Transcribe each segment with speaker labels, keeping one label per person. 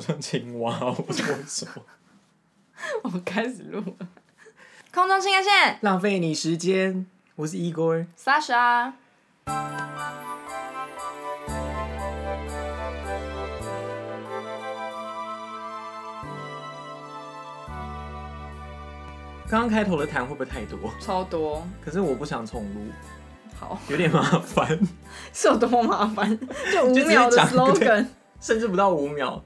Speaker 1: 像青蛙，我不知道为什么。
Speaker 2: 我们开始录了。空中新干线
Speaker 1: 浪费你时间，我是 Igor。
Speaker 2: ，Sasha。
Speaker 1: 刚刚开头的痰会不会太多？
Speaker 2: 超多，
Speaker 1: 可是我不想重录，
Speaker 2: 好，
Speaker 1: 有点麻烦，
Speaker 2: 是有多麻烦？就五秒的
Speaker 1: 讲
Speaker 2: slogan。
Speaker 1: 甚至不到五秒。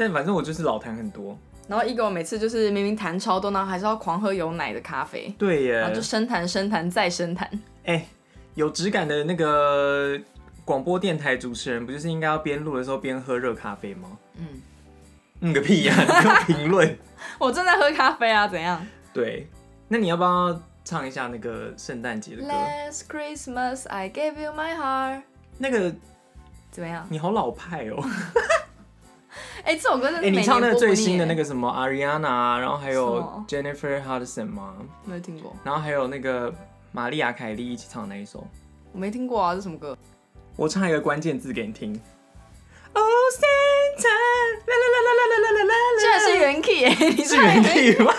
Speaker 1: 但反正我就是老痰很多。
Speaker 2: 然后 Ego 每次就是明明痰超多，然后还是要狂喝有奶的咖啡，
Speaker 1: 对耶
Speaker 2: 然后就，深痰深痰再深痰。
Speaker 1: 哎、有质感的那个广播电台主持人，不就是应该要边录的时候边喝热咖啡吗？
Speaker 2: 嗯，
Speaker 1: 嗯个屁呀、你给我评论。
Speaker 2: 我正在喝咖啡啊，怎样
Speaker 1: 对，那你要不要唱一下那个圣诞节的歌
Speaker 2: ？？Last Christmas I gave you my heart，
Speaker 1: 那个
Speaker 2: 怎么样？
Speaker 1: 你好老派哦、
Speaker 2: 哎、这首歌真
Speaker 1: 哎、
Speaker 2: 的
Speaker 1: 你唱那个最新的那
Speaker 2: 个
Speaker 1: 个什么 Ariana，啊然后还有 Jennifer Hudson 吗？
Speaker 2: 没有听过，
Speaker 1: 然后还有那个玛丽亚凯莉一起唱的那一首。
Speaker 2: 我没听过啊，这什么歌？
Speaker 1: 我唱一个关键字给你听。Oh Santa，啦啦啦啦啦啦啦啦啦，
Speaker 2: 居然是原 key，、欸、你
Speaker 1: 是原 key 吗？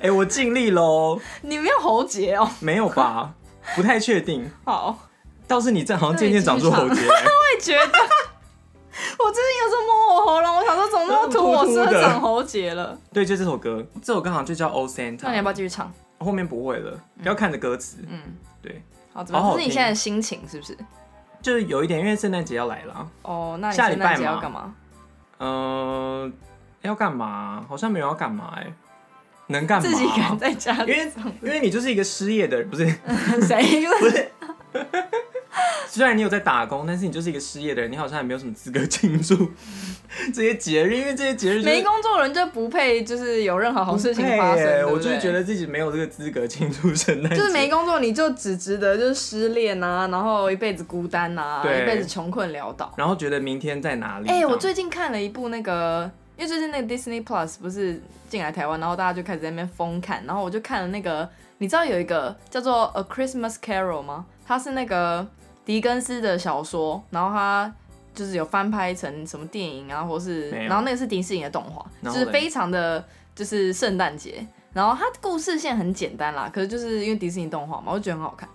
Speaker 1: 哎、我尽力喽，
Speaker 2: 你没有喉结哦。
Speaker 1: 没有吧？不太确定，
Speaker 2: 好，
Speaker 1: 倒是你这好像渐渐长出喉结来。
Speaker 2: 我也觉得。我最近有时候摸我喉咙，我想说怎么那么突，我是不是长喉结了？
Speaker 1: 对，就这首歌，这首歌好像就叫 Oh
Speaker 2: 那你要
Speaker 1: Santa，
Speaker 2: 不要继续唱？
Speaker 1: 后面不会了，不要看着歌词。
Speaker 2: 嗯，
Speaker 1: 对，
Speaker 2: 好，怎么这是你现在的心情是不是？
Speaker 1: 就是有一点，因为圣诞节要来了啊。
Speaker 2: 哦，那
Speaker 1: 下礼拜
Speaker 2: 要干嘛？
Speaker 1: 嗯，要干嘛？好像没有要干嘛哎、能干嘛？
Speaker 2: 自己一个人在家里
Speaker 1: 因为因为你就是一个失业的人，不是？
Speaker 2: 谁？
Speaker 1: 不是。虽然你有在打工，但是你就是一个失业的人，你好像也没有什么资格 庆祝这些节日，因为这些节日、就是、
Speaker 2: 没工作的人就不配，就是有任何好事情发生。对对
Speaker 1: 我就是觉得自己没有这个资格庆祝圣诞节，
Speaker 2: 就是没工作，你就只值得就是失恋啊，然后一辈子孤单啊，一辈子穷困潦倒。
Speaker 1: 然后觉得明天在哪里？
Speaker 2: 哎、我最近看了一部那个，因为最近那个 Disney Plus 不是进来台湾，然后大家就开始在那边疯看，然后我就看了那个，你知道有一个叫做 A Christmas Carol 吗？它是那个狄更斯的小说，然后他就是有翻拍成什么电影啊，或是然后那个是迪士尼的动画，就是非常的就是圣诞节，然后它故事线很简单啦，可是就是因为迪士尼动画嘛，我就觉得很好看，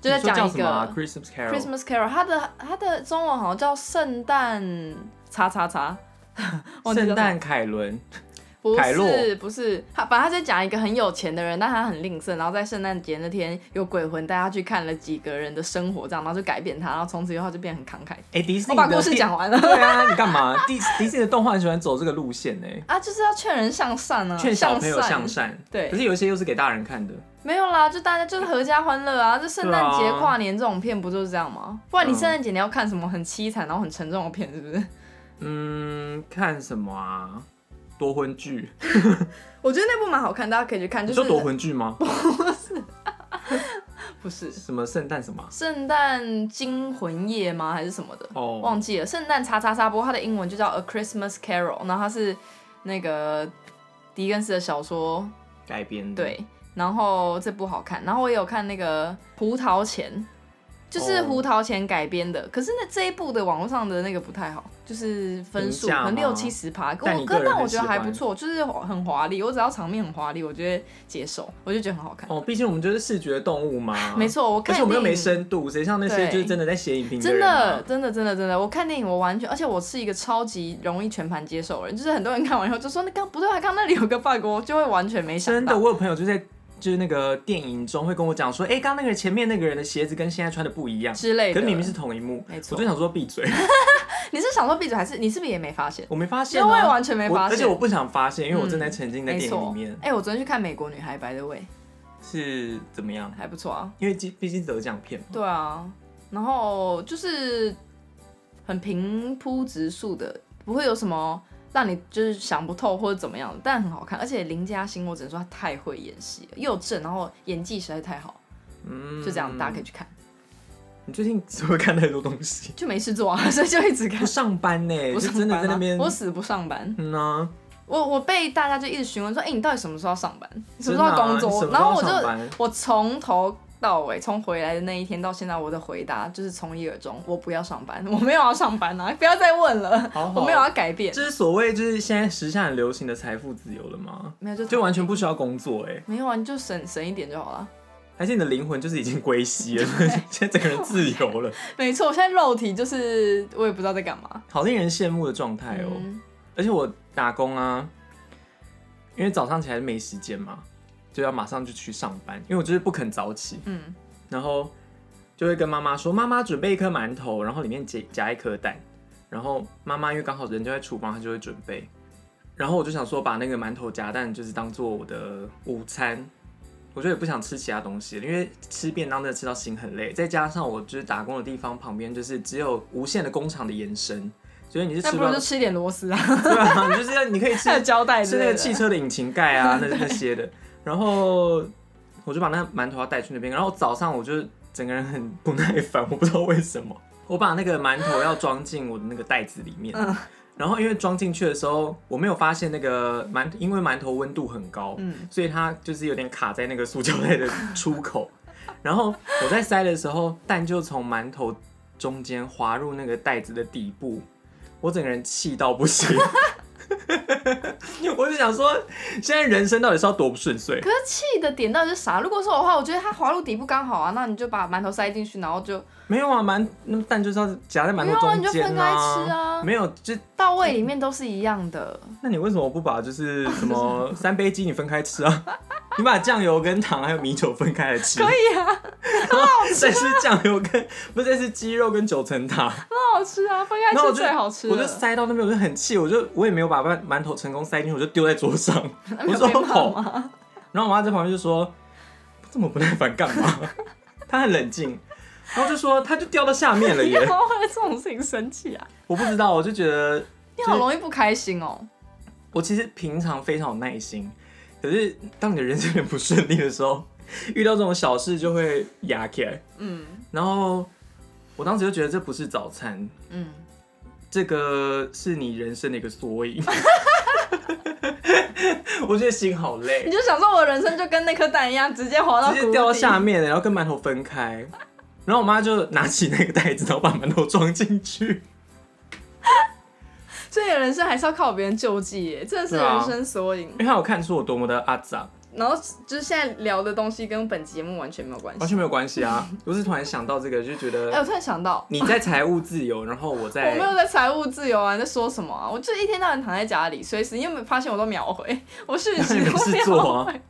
Speaker 2: 就在讲一个
Speaker 1: Christmas
Speaker 2: Carol，Christmas Carol，它的它的中文好像叫圣诞叉叉叉，
Speaker 1: 圣诞凯伦，
Speaker 2: 不是不是，他把他在讲一个很有钱的人，但他很吝啬，然后在圣诞节那天有鬼魂带他去看了几个人的生活，这样，然后就改变他，然后从此以后他就变得很慷慨。
Speaker 1: 哎、迪士尼
Speaker 2: 我把故事讲完了
Speaker 1: 对啊，你干嘛？迪迪士尼的动画很喜欢走这个路线呢、
Speaker 2: 啊，就是要劝人向善啊，
Speaker 1: 劝小朋友向
Speaker 2: 向
Speaker 1: 善。
Speaker 2: 对
Speaker 1: 可是有一些又是给大人看的。
Speaker 2: 没有啦，就大家就是合家欢乐啊！这圣诞节、
Speaker 1: 啊
Speaker 2: 跨年这种片不就是这样吗？不然你
Speaker 1: 嗯
Speaker 2: 圣诞节你要看什么很凄惨然后很沉重的片，是不是？
Speaker 1: 嗯，看什么啊？夺魂剧？
Speaker 2: 我觉得那部蛮好看，大家可以去看。就是
Speaker 1: 夺魂剧吗？
Speaker 2: 不是 不是
Speaker 1: 什么圣诞什么啊？
Speaker 2: 圣诞惊魂夜吗？还是什么的？
Speaker 1: 哦，
Speaker 2: 忘记了。圣诞叉叉叉，不过它的英文就叫 A Christmas Carol，然后它是那个狄更斯的小说，
Speaker 1: 改编的。，
Speaker 2: 对。然后这部好看，然后我也有看那个《胡桃钳》，就是
Speaker 1: 哦
Speaker 2: 胡桃钳改编的。可是那这一部的网络上的那个不太好，就是分数可能六七十趴，我
Speaker 1: 但你个人
Speaker 2: 但我觉得还不错，就是很华丽。我只要场面很华丽，我觉得接受，我就觉得很好看。
Speaker 1: 哦，毕竟我们就是视觉动物嘛。
Speaker 2: 没。错，我
Speaker 1: 而
Speaker 2: 看
Speaker 1: 且我们又没深度，谁像那些就是真的在写影评
Speaker 2: 真的，真的，真的，真的，我看电影我完全，而且我是一个超级容易全盘接受的人，就是很多人看完以后就说那刚不对啊，刚那里有个 bug，我就会完全没想到。
Speaker 1: 真的，我有朋友就在就是那个电影中会跟我讲说，哎、刚刚那个前面那个人的鞋子跟现在穿的不一样，
Speaker 2: 之类的，
Speaker 1: 可是明明是同一幕，
Speaker 2: 没错。
Speaker 1: 我就想说闭嘴，
Speaker 2: 你是想说闭嘴，还是你是不是也没发现？
Speaker 1: 我没发现、啊，
Speaker 2: 因为完全没发现，
Speaker 1: 而且我不想发现，因为我正在
Speaker 2: 嗯
Speaker 1: 沉浸在电影里面，
Speaker 2: 哎、我昨天去看《美国女孩白的味》，
Speaker 1: 是怎么样？
Speaker 2: 还不错啊。
Speaker 1: 因为毕毕竟得奖片嘛，
Speaker 2: 对啊，然后就是很平铺直述的，不会有什么让你就是想不透或者怎么样，但很好看。而且林嘉欣，我只能说她太会演戏了，又正，然后演技实在太好，
Speaker 1: 嗯，
Speaker 2: 就这样，大家可以去看。
Speaker 1: 你最近是不是看太多东西？
Speaker 2: 就没事做啊，所以就一直看
Speaker 1: 不。上班呢、
Speaker 2: 不
Speaker 1: 就真的
Speaker 2: 上班啊
Speaker 1: 在那边，
Speaker 2: 我死不上班。
Speaker 1: 嗯啊，
Speaker 2: 我我被大家就一直询问说，哎、你到底什么时候要上班？你什么时候要工作？然后我就我从头到尾，从回来的那一天到现在，我的回答就是从一而终，我不要上班，我没有要上班啊！不要再问了，
Speaker 1: 好好
Speaker 2: 我没有要改变，
Speaker 1: 这是所谓就是现在时下很流行的财富自由了吗？
Speaker 2: 没有就
Speaker 1: 就完全不需要工作哎、
Speaker 2: 没有啊，你就省省一点就好了。
Speaker 1: 还是你的灵魂就是已经归西了，就是 现在整个人自由了，
Speaker 2: 没错，我现在肉体就是我也不知道在干嘛。
Speaker 1: 好令人羡慕的状态哦。
Speaker 2: 嗯
Speaker 1: 而且我打工啊，因为早上起来没时间嘛，就要马上就去上班，因为我就是不肯早起，
Speaker 2: 嗯，
Speaker 1: 然后就会跟妈妈说：“妈妈准备一颗馒头，然后里面夹夹一颗蛋。”然后妈妈因为刚好人就在厨房，她就会准备。然后我就想说，把那个馒头夹蛋就是当做我的午餐。我就也不想吃其他东西了，因为吃便当真的吃到心很累，再加上我就是打工的地方旁边就是只有无限的工厂的延伸，所以你是吃不
Speaker 2: 不如就，吃一点螺丝啊，
Speaker 1: 对啊，你就是要你可以吃
Speaker 2: 胶带之
Speaker 1: 是那个。汽车的引擎盖啊，那那些的。然后我就把那馒头要带去那边，然后早上我就整个人很不耐烦，我不知道为什么。我把那个馒头要装进我的那个袋子里面，
Speaker 2: 嗯
Speaker 1: 然后因为装进去的时候，我没有发现那个馒，因为馒头温度很高，
Speaker 2: 嗯
Speaker 1: 所以它就是有点卡在那个塑胶袋的出口。然后我在塞的时候，蛋就从馒头中间滑入那个袋子的底部，我整个人气到不行。我就想说，现在人生到底是要多不顺遂？
Speaker 2: 可是气的点到底是啥？如果是我的话，我觉得它滑入底部刚好啊，那你就把馒头塞进去，然后就
Speaker 1: 没有啊，馒那蛋就是要夹在馒头
Speaker 2: 没有啊，你就分开吃啊，
Speaker 1: 没有，就
Speaker 2: 到胃里面都是一样的。
Speaker 1: 那你为什么不把就是什么 三杯鸡你分开吃啊？你把酱油跟糖还有米酒分开来吃，
Speaker 2: 可以啊，
Speaker 1: 很好吃再吃酱油跟不是再吃鸡肉跟九层塔，
Speaker 2: 很好吃啊，分开吃最好吃了。
Speaker 1: 我就塞到那边，我就很气，我就我也没有把馒馒头成功塞进去，我就丢在桌上，我说好，
Speaker 2: 吗？
Speaker 1: 然后我妈在旁边就说这么不耐烦干嘛？她很冷静，然后就说她就掉到下面了
Speaker 2: 你
Speaker 1: 耶
Speaker 2: 干，嘛为了这种事情生气啊？
Speaker 1: 我不知道，我就觉得
Speaker 2: 你好容易不开心哦。
Speaker 1: 我其实平常非常有耐心，可是当你的人生很不顺利的时候，遇到这种小事就会压起来。
Speaker 2: 嗯
Speaker 1: 然后我当时就觉得这不是早餐，
Speaker 2: 嗯，
Speaker 1: 这个是你人生的一个缩影。我觉得心好累你，
Speaker 2: 就想说我的人生就跟那颗蛋一样，直接滑到
Speaker 1: 直接掉到下面，然后跟馒头分开。然后我妈就拿起那个袋子，然后把馒头装进去。
Speaker 2: 所以你的人生还是要靠别人救济耶，真的是人生缩影。
Speaker 1: 因为她有看出我多么的阿杂，
Speaker 2: 然后就是现在聊的东西跟本节目完全没有关系。
Speaker 1: 完全没有关系啊。我是突然想到这个，就觉得
Speaker 2: 哎、
Speaker 1: 得
Speaker 2: 我突然想到，
Speaker 1: 你在财务自由，然后我在
Speaker 2: 我
Speaker 1: 在
Speaker 2: 没有在财务自由啊，你在说什么啊？我就一天到晚躺在家里，随时你有没有发现我都秒回，我讯息
Speaker 1: 你没
Speaker 2: 都
Speaker 1: 事做
Speaker 2: 秒
Speaker 1: 啊
Speaker 2: 回。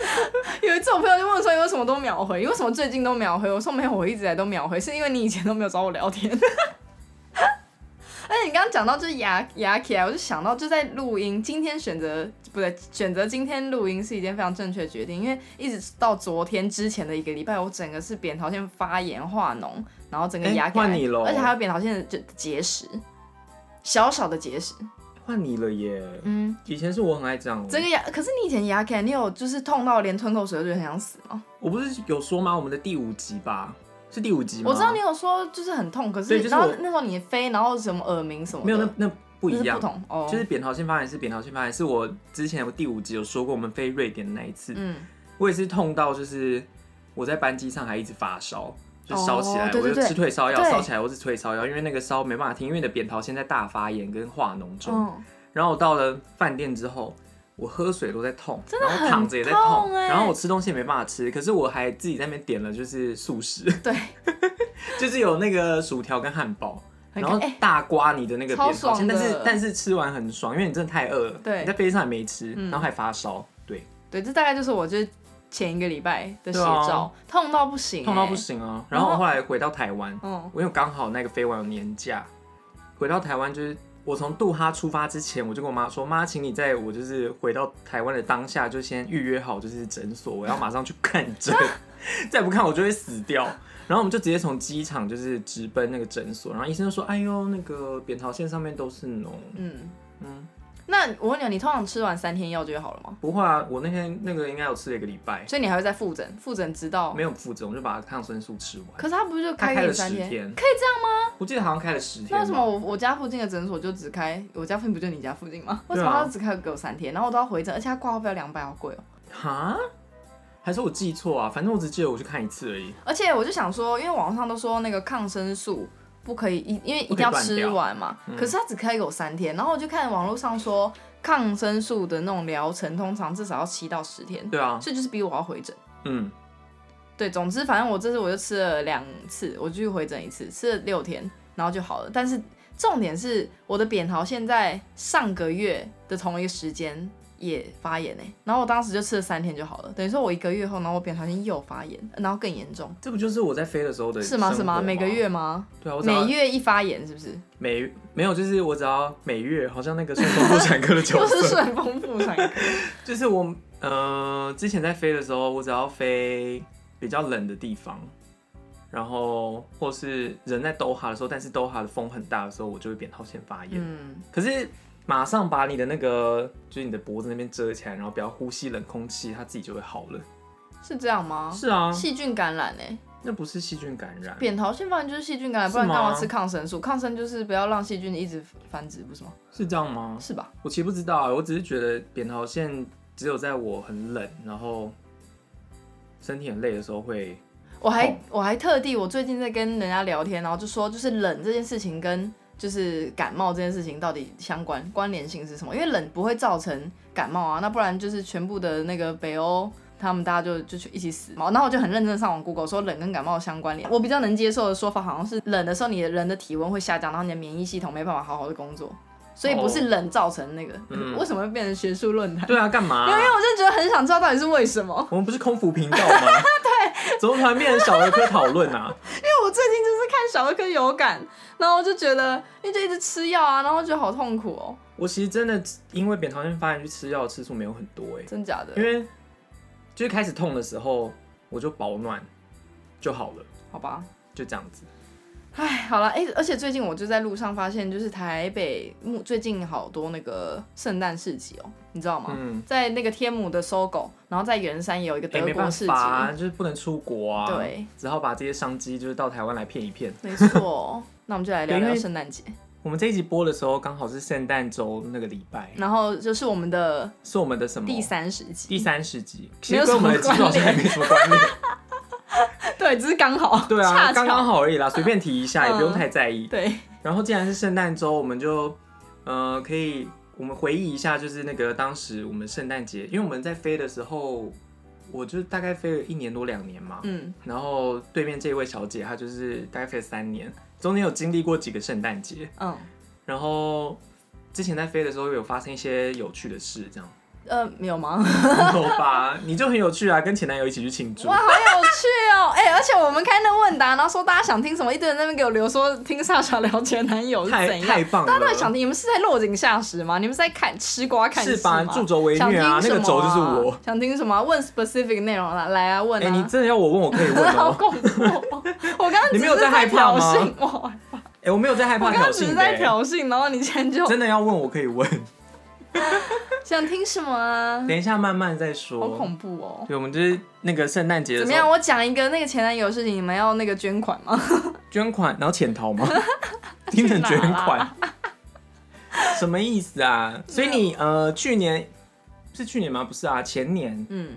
Speaker 2: 有一次我朋友就问我说：“你为什么都秒回？你为什么最近都秒回？”我说：“没有，我一直以来都秒回，是因为你以前都没有找我聊天。”而且你刚刚讲到就是牙牙起来，我就想到就在录音，今天选择不对，选择今天录音是一件非常正确的决定，因为一直到昨天之前的一个礼拜，我整个是扁桃腺发炎化脓，然后整个
Speaker 1: 哎
Speaker 2: 牙起来
Speaker 1: 换你咯
Speaker 2: 而且还有扁桃腺的就结石，小小的结石，
Speaker 1: 换你了耶。
Speaker 2: 嗯，
Speaker 1: 以前是我很爱这样哦，
Speaker 2: 整个牙，可是你以前牙起你有就是痛到连吞口水都觉得很想死吗？
Speaker 1: 我不是有说吗？我们的第五集吧，是第五集吗？
Speaker 2: 我知道你有说就是很痛，可是然后
Speaker 1: 对就是我
Speaker 2: 那时候你飞，然后什么耳鸣什么的，
Speaker 1: 没有，那那不一样。
Speaker 2: 不。同哦，
Speaker 1: 就是扁桃腺发炎是扁桃腺发炎，是我之前有第五集有说过，我们飞瑞典的那一次，
Speaker 2: 嗯，
Speaker 1: 我也是痛到就是我在班机上还一直发烧，就烧起来，我就吃退烧药，
Speaker 2: 对。
Speaker 1: 烧起来我是退烧药，因为那个烧没办法停，因为你的扁桃腺在大发炎跟化脓中。
Speaker 2: 嗯，
Speaker 1: 然后我到了饭店之后，我喝水都在痛，
Speaker 2: 真的
Speaker 1: 然后躺着也在痛，
Speaker 2: 欸
Speaker 1: 然后我吃东西也没办法吃，可是我还自己在那边点了就是素食，
Speaker 2: 对，
Speaker 1: 就是有那个薯条跟汉堡。然后大刮你的那个但是但是吃完很爽，因为你真的太饿了，
Speaker 2: 对
Speaker 1: 你在飞机上也没吃，
Speaker 2: 嗯
Speaker 1: 然后还发烧，对，
Speaker 2: 对，这大概就是我就是前一个礼拜的写照，痛到不行、
Speaker 1: 痛到不
Speaker 2: 哎，
Speaker 1: 行啊。
Speaker 2: 然后
Speaker 1: 然后来回到台湾，
Speaker 2: 嗯，
Speaker 1: 我因为刚好那个飞完有年假，回到台湾就是我从杜哈出发之前，我就跟我妈说，妈，请你在我就是回到台湾的当下就先预约好就是诊所，我要马上去看诊，再不看我就会死掉。然后我们就直接从机场就是直奔那个诊所，然后医生就说：“哎呦，那个扁桃腺上面都是脓。”
Speaker 2: 嗯，
Speaker 1: 嗯，
Speaker 2: 那我问你，你通常吃完三天药就会好了吗？
Speaker 1: 不会啊，我那天那个应该有吃了一个礼拜，
Speaker 2: 所以你还会再复诊，复诊直到
Speaker 1: 没有复诊，我就把抗生素吃完。
Speaker 2: 可是他不是就开
Speaker 1: 了十
Speaker 2: 天？可以这样吗？
Speaker 1: 我记得好像开了十天。
Speaker 2: 那为什么我我家附近的诊所就只开，我家附近不就你家附近吗？为什么他只开给我三天，然后我都要回诊，而且他挂号费要两百，好贵哦。
Speaker 1: 哈？还是我记错啊？反正我只记得我去看一次而已。
Speaker 2: 而且我就想说，因为网上都说那个抗生素不可以一，因为一定要吃完嘛。
Speaker 1: 嗯
Speaker 2: 可是他只可以给我三天，然后我就看网络上说，抗生素的那种疗程通常至少要七到十天，
Speaker 1: 对啊，
Speaker 2: 所以就是比我要回诊。
Speaker 1: 嗯，
Speaker 2: 对，总之反正我这次我就吃了两次，我就去回诊一次，吃了六天，然后就好了。但是重点是我的扁桃腺在上个月的同一个时间也发炎哎、然后我当时就吃了三天就好了，等于说我一个月后，然后我扁桃腺又发炎，然后更严重，
Speaker 1: 这不就是我在飞的时候的
Speaker 2: 是吗？是吗？每个月吗？
Speaker 1: 对啊，我
Speaker 2: 每月一发炎是不是？
Speaker 1: 每没有，就是我只要每月好像那个顺丰妇产科的角
Speaker 2: 又是
Speaker 1: 色，
Speaker 2: 顺丰妇产科，
Speaker 1: 就是我呃之前在飞的时候，我只要飞比较冷的地方，然后或是人在兜哈的时候，但是兜哈的风很大的时候，我就会扁桃腺发炎。
Speaker 2: 嗯，
Speaker 1: 可是马上把你的那个就是你的脖子那边遮起来，然后不要呼吸冷空气，它自己就会好了。
Speaker 2: 是这样吗？
Speaker 1: 是啊，
Speaker 2: 细菌感染哎、
Speaker 1: 那不是细菌感染。
Speaker 2: 扁桃腺发炎就是细菌感染，不然干嘛吃抗生素？抗生就是不要让细菌一直繁殖，不是吗？
Speaker 1: 是这样吗？
Speaker 2: 是吧？
Speaker 1: 我其实不知道啊，我只是觉得扁桃腺只有在我很冷，然后身体很累的时候会。
Speaker 2: 我还我还特地，我最近在跟人家聊天，然后就说，就是冷这件事情跟就是感冒这件事情到底相关关联性是什么？因为冷不会造成感冒啊，那不然就是全部的那个北欧。他们大家就就去一起死嘛，然后我就很认真上网 Google 说冷跟感冒相关联。我比较能接受的说法好像是冷的时候，你的人的体温会下降，然后你的免疫系统没办法好好的工作，所以不是冷造成那个。
Speaker 1: 嗯
Speaker 2: 为什么会变成学术论坛？
Speaker 1: 对啊，干嘛、
Speaker 2: 因为我就觉得很想知道到底是为什么。
Speaker 1: 我们不是空服频道吗？对，怎么突然变成小儿科讨论啊？
Speaker 2: 因为我最近就是看小儿科有感，然后我就觉得，因为就一直吃药啊，然后觉得好痛苦哦，
Speaker 1: 我其实真的因为扁桃腺发炎去吃药的次数没有很多哎、
Speaker 2: 真假的？
Speaker 1: 因为就是开始痛的时候我就保暖就好了，
Speaker 2: 好吧，
Speaker 1: 就这样子。
Speaker 2: 唉，好了，哎、而且最近我就在路上发现，就是台北目最近好多那个圣诞市集哦，你知道吗？
Speaker 1: 嗯，
Speaker 2: 在那个天母的搜狗，然后在圆山也有一个
Speaker 1: 哎、
Speaker 2: 德国市集，
Speaker 1: 法、啊，就是不能出国啊，
Speaker 2: 对，
Speaker 1: 只好把这些商机就是到台湾来骗一骗。
Speaker 2: 没错。那我们就来聊聊圣诞节，
Speaker 1: 我们这一集播的时候刚好是圣诞周那个礼拜，
Speaker 2: 然后就是我们的
Speaker 1: 是我们的什么？
Speaker 2: 第三十集，
Speaker 1: 第三十集，其实跟我们的
Speaker 2: 什么
Speaker 1: 集数好像还没什么关联。
Speaker 2: 对，只是刚好，
Speaker 1: 对啊，刚刚好而已啦，随便提一下，也不用
Speaker 2: 嗯
Speaker 1: 太在意。
Speaker 2: 对，
Speaker 1: 然后既然是圣诞周，我们就呃可以我们回忆一下，就是那个当时我们圣诞节，因为我们在飞的时候，我就大概飞了一年多两年嘛，
Speaker 2: 嗯，
Speaker 1: 然后对面这位小姐她就是大概飞了三年，中间有经历过几个圣诞节，
Speaker 2: 嗯，
Speaker 1: 然后之前在飞的时候有发生一些有趣的事，这样
Speaker 2: 呃，没有吗？
Speaker 1: 有吧？你就很有趣啊，跟前男友一起去庆祝
Speaker 2: 哇，。好有趣哦！哎、而且我们开那问答，然后说大家想听什么，一堆人在那边给我留说听莎莎聊前男友是
Speaker 1: 太
Speaker 2: 怎样。
Speaker 1: 太棒了
Speaker 2: 大家到底想
Speaker 1: 了，
Speaker 2: 听？你们是在落井下石吗？你们是在看吃瓜看戏
Speaker 1: 是吧？
Speaker 2: 吗？
Speaker 1: 助纣为
Speaker 2: 想
Speaker 1: 虐啊，那个轴就是我。
Speaker 2: 想听什么？问 specific 内容啦，来啊，问
Speaker 1: 哎、
Speaker 2: 啊！
Speaker 1: 你真的要我问，我可以问
Speaker 2: 好
Speaker 1: 哦。
Speaker 2: 恐怖哦！我刚刚
Speaker 1: 你没有
Speaker 2: 只是在
Speaker 1: 在害怕吗
Speaker 2: 我害怕！
Speaker 1: 哎、我没有在害怕
Speaker 2: 我刚刚只是在挑衅，然后你竟然就
Speaker 1: 真的要问我可以问，
Speaker 2: 想听什么啊？
Speaker 1: 等一下慢慢再说好。
Speaker 2: 恐怖哦！
Speaker 1: 对，我们就是那个圣诞节的
Speaker 2: 怎么样？我讲一个那个前男友的事情，你们要那个捐款吗？
Speaker 1: 捐款，然后潜逃吗？听成捐款，什么意思啊？所以你呃去年是去年吗？不是啊，前年
Speaker 2: 嗯，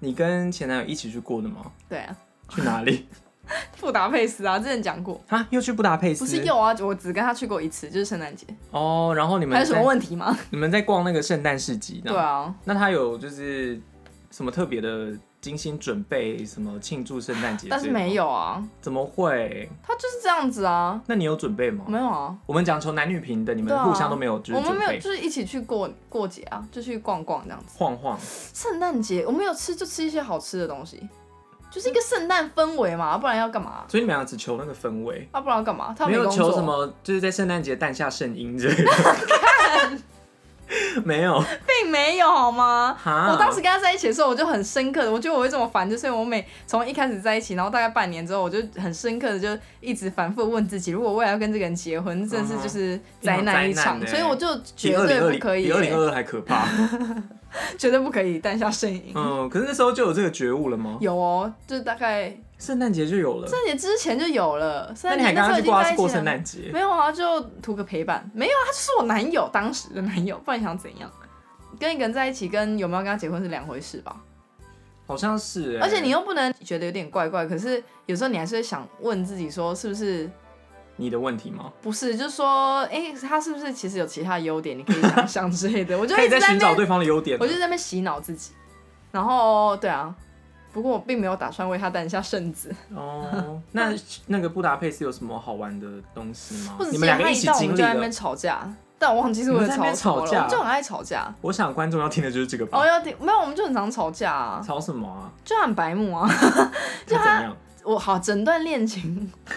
Speaker 1: 你跟前男友一起去过的吗？
Speaker 2: 对啊，
Speaker 1: 去哪里？
Speaker 2: 布达佩斯啊，之前讲过。
Speaker 1: 啊，又去布达佩斯？
Speaker 2: 不是又啊，我只跟他去过一次，就是圣诞节。
Speaker 1: 哦，然后你们
Speaker 2: 还有什么问题吗？
Speaker 1: 你们在逛那个圣诞市集，
Speaker 2: 对。啊，
Speaker 1: 那他有就是什么特别的精心准备什么庆祝圣诞节？
Speaker 2: 但是没，有啊，
Speaker 1: 怎么会？
Speaker 2: 他就是这样子啊，
Speaker 1: 那你有准备吗？
Speaker 2: 没有啊，
Speaker 1: 我们讲求男女平等，你们互相都没有就是
Speaker 2: 我们没有，就是一起去过过节啊，就去逛逛这样子。
Speaker 1: 晃晃。
Speaker 2: 圣诞节我们有吃就吃一些好吃的东西，就是一个圣诞氛围嘛，不然要干嘛？
Speaker 1: 所以你们俩只求那个氛围，
Speaker 2: 啊，不然要干嘛？他
Speaker 1: 没有
Speaker 2: 工作
Speaker 1: 求什，么，就是在圣诞节诞下圣婴之类的。没有
Speaker 2: 并没有好吗？
Speaker 1: 哈，
Speaker 2: 我当时跟他在一起的时候，我就很深刻的，我觉得我会这么烦，就是我每从一开始在一起，然后大概半年之后，我就很深刻的就一直反复问自己，如果未来要跟这个人结婚，真的是就是灾难一场，所以我就
Speaker 1: 比
Speaker 2: 绝对不可以欸、
Speaker 1: 比二零二二还可怕。
Speaker 2: 绝对不可以诞下圣婴。
Speaker 1: 嗯，可是那时候就有这个觉悟了吗？
Speaker 2: 有哦，就是大概
Speaker 1: 圣诞节就有了。
Speaker 2: 圣诞节之前就有了，圣诞
Speaker 1: 那你还跟
Speaker 2: 节那时候已经
Speaker 1: 他去过他是过
Speaker 2: 在一起了。
Speaker 1: 圣诞节？
Speaker 2: 没有啊，就图个陪伴。没有啊，他就是我男友，当时的男友，不然你想怎样？跟一个人在一起，跟有没有跟他结婚是两回事吧？
Speaker 1: 好像是、欸，
Speaker 2: 而且你又不能觉得有点怪怪，可是有时候你还是会想问自己说，是不是
Speaker 1: 你的问题吗？
Speaker 2: 不是？就是说，哎、他是不是其实有其他优点，你可以想想之类的？我就
Speaker 1: 可以
Speaker 2: 一直在那边，
Speaker 1: 在寻找对方的优点。
Speaker 2: 我就在那边洗脑自己。然后，对啊，不过我并没有打算为他诞下圣子。
Speaker 1: 哦，那那个布达佩斯有什么好玩的东西吗
Speaker 2: 或？者
Speaker 1: 你们两个一起经历
Speaker 2: 到我们就在那边。吵架，但我忘记是为了吵
Speaker 1: 吵架
Speaker 2: 就很爱吵架。
Speaker 1: 我想观众要听的就是这个吧
Speaker 2: 哦，。要听没有？我们就很常吵架啊，
Speaker 1: 吵什么啊？
Speaker 2: 就很白目啊。
Speaker 1: 他怎样？
Speaker 2: 我好整段恋情，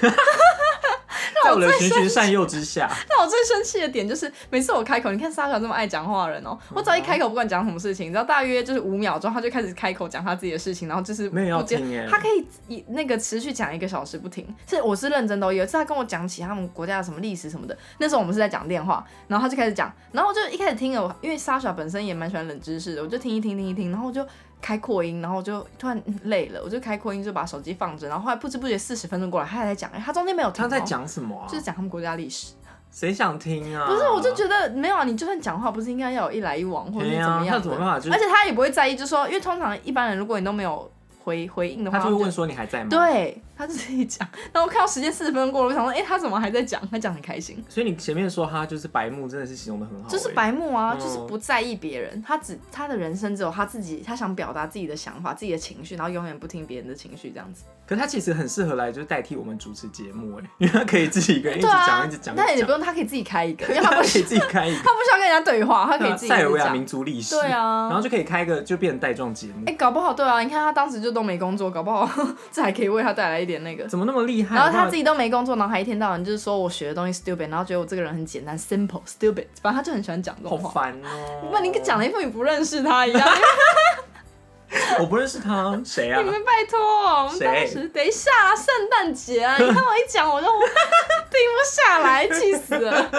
Speaker 1: 在我的循循善诱之下，
Speaker 2: 让我最生气的点就是，每次我开口，你看沙小这么爱讲话的人哦、我只要一开口，不管讲什么事情，只要大约就是五秒钟，他就开始开口讲他自己的事情，然后就是
Speaker 1: 没有要
Speaker 2: 他可以以那个持续讲一个小时不停，是我是认真的哦。有一次他跟我讲起他们国家的什么历史什么的，那时候我们是在讲电话，然后他就开始讲，然后我就一开始听了，我因为莎莎本身也蛮喜欢冷知识的，我就听一听听一听，然后我就开扩音，然后我就突然 累了，我就开扩音就把手机放着，然后后来不知不觉四十分钟过来，他还在讲，哎，他中间没有停、喔，
Speaker 1: 他在讲什么啊
Speaker 2: 就？是讲他们国家历史。
Speaker 1: 谁想听啊？
Speaker 2: 不是，我就觉得没有啊，你就算讲话，不是应该要有一来一往，或者是怎么样的？
Speaker 1: 他怎么办法？就是
Speaker 2: 而且他也不会在意，就说，因为通常一般人，如果你都没有回回应的话，
Speaker 1: 他就会问说你还在吗？，
Speaker 2: 对，他自己讲。然后我看到时间四十分钟过了，我想说，哎、他怎么还在讲？他讲很开心，
Speaker 1: 所以你前面说他就是白目，真的是形容的很好欸。
Speaker 2: 就是白目啊，
Speaker 1: 嗯
Speaker 2: 就是不在意别人，他只他的人生只有他自己，他想表达自己的想法、自己的情绪，然后永远不听别人的情绪，这样子。
Speaker 1: 可是他其实很适合来就是代替我们主持节目哎，因为他可以自己一个人一直讲，一直讲，一直讲。
Speaker 2: 但也不用，他可以自己开一个，因为他不
Speaker 1: 可以
Speaker 2: 需
Speaker 1: 自己开一个
Speaker 2: 他不需要跟人家对话，他可以自己讲
Speaker 1: 塞尔维亚民。族历史。
Speaker 2: 对啊
Speaker 1: 然后就可以开一个就变成带状节目
Speaker 2: 哎、，搞不好对啊，你看他当时就都没工作，搞不好 这还可以为他带来一点那个。
Speaker 1: 怎么那么厉害？
Speaker 2: 然后他自己都没工作，然后还一天到晚就是说我学的东西 stupid，然后觉得我这个人很简单 simple stupid，反正他就很喜欢讲这种话。
Speaker 1: 烦哦。
Speaker 2: 不然你讲了一副你不认识他一样，
Speaker 1: 我不认识他，谁啊
Speaker 2: 你？们拜托，我们当时等一下啊，圣诞节啊，你看我一讲我就 停不下来，气死了。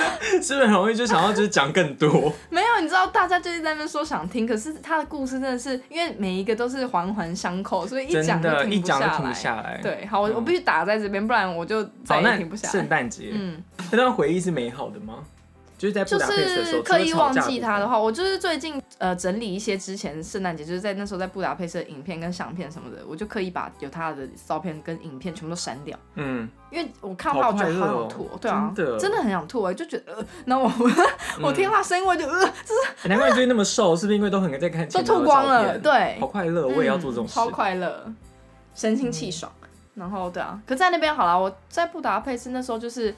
Speaker 1: 是不是很容易就想要就是讲更多？
Speaker 2: 没有，你知道大家就是在那边说想听，可是他的故事真的是因为每一个都是环环相扣，所以一讲
Speaker 1: 一
Speaker 2: 停不下
Speaker 1: 讲就停不
Speaker 2: 来。
Speaker 1: 下来。，
Speaker 2: 对，好，我
Speaker 1: 嗯
Speaker 2: 我必须打在这边，不然我就再
Speaker 1: 好，
Speaker 2: 也停不下来
Speaker 1: 圣。诞节
Speaker 2: 嗯。
Speaker 1: 那段回忆是美好的吗？就是在布
Speaker 2: 就
Speaker 1: 达佩斯的时候，
Speaker 2: 是刻意忘记他的话，我就是最近呃整理一些之前圣诞节，就是在那时候在布达佩斯的影片跟相片什么的，我就刻意把有他的照片跟影片全部都删掉，
Speaker 1: 嗯，
Speaker 2: 因为我看到他我觉得好吐哦，对啊，
Speaker 1: 真的。
Speaker 2: 很想吐哎，就觉得呃，那我 我听他声音我就呃，
Speaker 1: 欸难怪你最近那么瘦，是不是因为都很在看
Speaker 2: 都吐光了，对，
Speaker 1: 好快乐，我也要做这种事。
Speaker 2: 嗯超快乐，神清气爽。然后对啊，可在那边好了，我在布达佩斯那时候就是。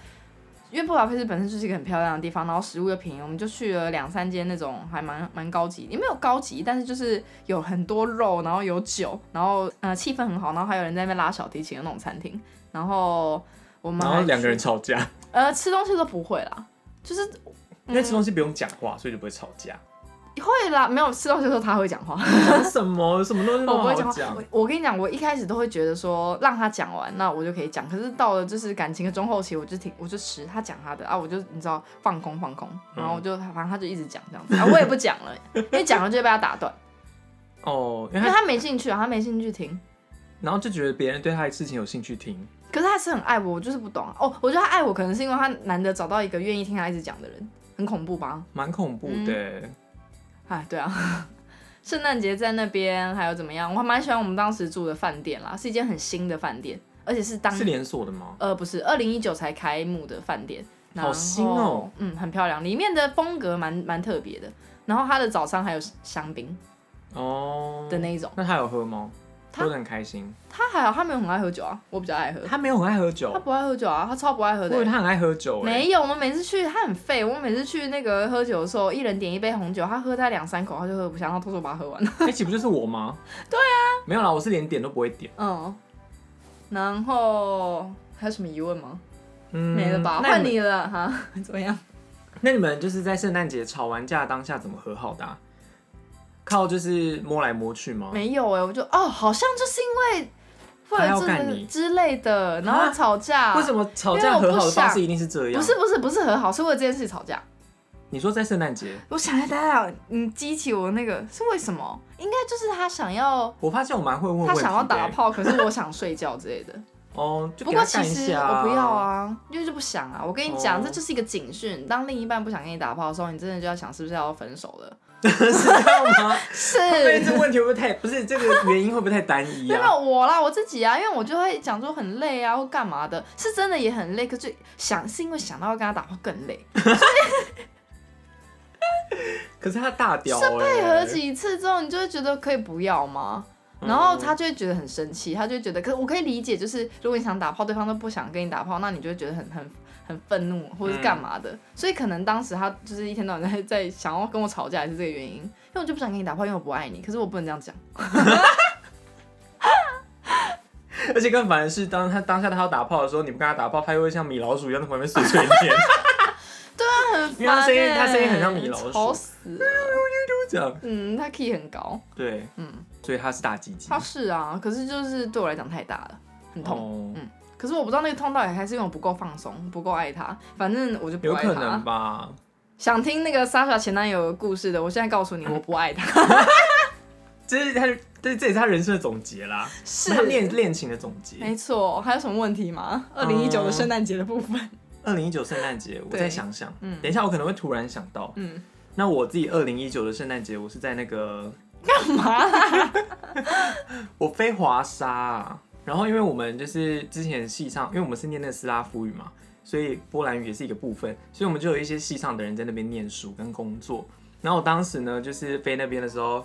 Speaker 2: 因为布达佩斯本身就是一个很漂亮的地方，然后食物又便宜，我们就去了两三间那种还蛮蛮高级，也没有高级，但是就是有很多肉，然后有酒，然后呃气氛很好，然后还有人在那边拉小提琴的那种餐厅。然后我们还
Speaker 1: 然后两个人吵架，
Speaker 2: 呃吃东西都不会啦，就是
Speaker 1: 因为吃东西不用讲话，所以就不会吵架。
Speaker 2: 会啦，没有吃东西的时候他会讲话。
Speaker 1: 讲什么？什么东西都
Speaker 2: 我不会讲话。我。我跟你讲，我一开始都会觉得说让他讲完，那我就可以讲。可是到了就是感情的中后期，我就听，我就吃他讲他的啊，我就你知道放空放空，然后我就反正他就一直讲这样子啊，我也不讲了，因为讲了就会被他打断，
Speaker 1: 哦，因为他
Speaker 2: 没兴趣啊，他没兴趣听。
Speaker 1: 然后就觉得别人对他的事情有兴趣听，
Speaker 2: 可是他是很爱我，我就是不懂啊。哦，我觉得他爱我，可能是因为他难得找到一个愿意听他一直讲的人，很恐怖吧？
Speaker 1: 蛮恐怖的。
Speaker 2: 哎，对啊，圣诞节在那边还有怎么样？我还蛮喜欢我们当时住的饭店啦，是一间很新的饭店，而且是当
Speaker 1: 是连锁的吗？
Speaker 2: 呃，不是，二零一九才开幕的饭店，
Speaker 1: 好新哦，
Speaker 2: 嗯，很漂亮，里面的风格蛮蛮特别的。然后它的早餐还有香槟
Speaker 1: 哦，
Speaker 2: 的那一种，
Speaker 1: 那他有喝吗？
Speaker 2: 他
Speaker 1: 喝得很开心。
Speaker 2: 他还好，他没有很爱喝酒啊，我比较爱喝，
Speaker 1: 他没有很爱喝酒
Speaker 2: 他，不爱喝酒啊，他超不爱喝的欸。
Speaker 1: 我以为他很爱喝酒。哎，
Speaker 2: 没有，我们每次去他很废，我们每次去那个喝酒的时候，一人点一杯红酒，他喝他两三口他就喝不下，然后偷偷把它喝完了。
Speaker 1: 哎，岂不就是我吗？对啊，没有啦，我是连点都不会点。
Speaker 2: 嗯，然后还有什么疑问吗？
Speaker 1: 嗯，
Speaker 2: 没了吧？
Speaker 1: 那们
Speaker 2: 换你了哈，怎么样？
Speaker 1: 那你们就是在圣诞节吵完架当下怎么和好的啊？靠，就是摸来摸去吗？
Speaker 2: 没有哎、我就哦，好像就是因为或
Speaker 1: 他
Speaker 2: 了这之类的，然后
Speaker 1: 啊
Speaker 2: 吵架。
Speaker 1: 为什么吵
Speaker 2: 因为我不
Speaker 1: 架和好的方
Speaker 2: 想
Speaker 1: 式一定是这样？
Speaker 2: 不是不是不是和好，是为了这件事吵架。
Speaker 1: 你说在圣诞节，
Speaker 2: 我想一下，等一下你激起我那个是为什么？应该就是他想要
Speaker 1: 我发现我蛮会问问题的
Speaker 2: 他想要打炮，可是我想睡觉之类的。
Speaker 1: 哦，就
Speaker 2: 不过其实我不要。啊，因为就不想啊。我跟你讲，
Speaker 1: 哦
Speaker 2: 这就是一个警讯。当另一半不想跟你打炮的时候，你真的就要想是不是要分手了。
Speaker 1: 是这样吗？
Speaker 2: 是。
Speaker 1: 对，这个问题会不会太不是这个原因会不会太单一
Speaker 2: 没有
Speaker 1: 啊？
Speaker 2: 我啦，我自己啊，因为我就会讲说很累啊，或干嘛的，是真的也很累，可是想是因为想到要跟他打炮更累，
Speaker 1: 可是他大屌
Speaker 2: 是配合
Speaker 1: 哎，
Speaker 2: 几次之后，你就会觉得可以不要吗？然后他就会觉得很生气，他就会觉得，可是我可以理解，就是如果你想打炮，对方都不想跟你打炮，那你就会觉得很很很愤怒，或者是干嘛的。所以可能当时他就是一天到晚在 在想要跟我吵架，也是这个原因，因为我就不想跟你打炮，因为我不爱你。可是我不能这样讲，
Speaker 1: 而且更烦的是，当他当下他要打炮的时候，你不跟他打炮，他又会像米老鼠一样在旁边碎碎念，
Speaker 2: 很
Speaker 1: 因为他声音他声音很像米老鼠
Speaker 2: 吵死了。
Speaker 1: 这样
Speaker 2: 嗯，他 key 很高，
Speaker 1: 对，
Speaker 2: 嗯，
Speaker 1: 所以他是大鸡鸡
Speaker 2: 他，是啊，可是就是对我来讲太大了，很痛。
Speaker 1: 哦
Speaker 2: 嗯可是我不知道那个痛到底还是因为我不够放松，不够爱他，反正我就不爱他。
Speaker 1: 有可能吧？
Speaker 2: 想听那个 Sasha 前男友的故事的，我现在告诉你，我不爱他。
Speaker 1: 这是他，这这也是他人生的总结啦，
Speaker 2: 是
Speaker 1: 他恋恋情的总结。
Speaker 2: 没错，还有什么问题吗？二零一九的圣诞节的部分。
Speaker 1: 二零一九圣诞节，我再想想，
Speaker 2: 嗯
Speaker 1: 等一下我可能会突然想到，
Speaker 2: 嗯，
Speaker 1: 那我自己二零一九的圣诞节，我是在那个
Speaker 2: 干嘛啦？
Speaker 1: 我飞华沙、啊，然后因为我们就是之前系上，因为我们是念那个斯拉夫语嘛，所以波兰语也是一个部分，所以我们就有一些系上的人在那边念书跟工作。然后我当时呢，就是飞那边的时候，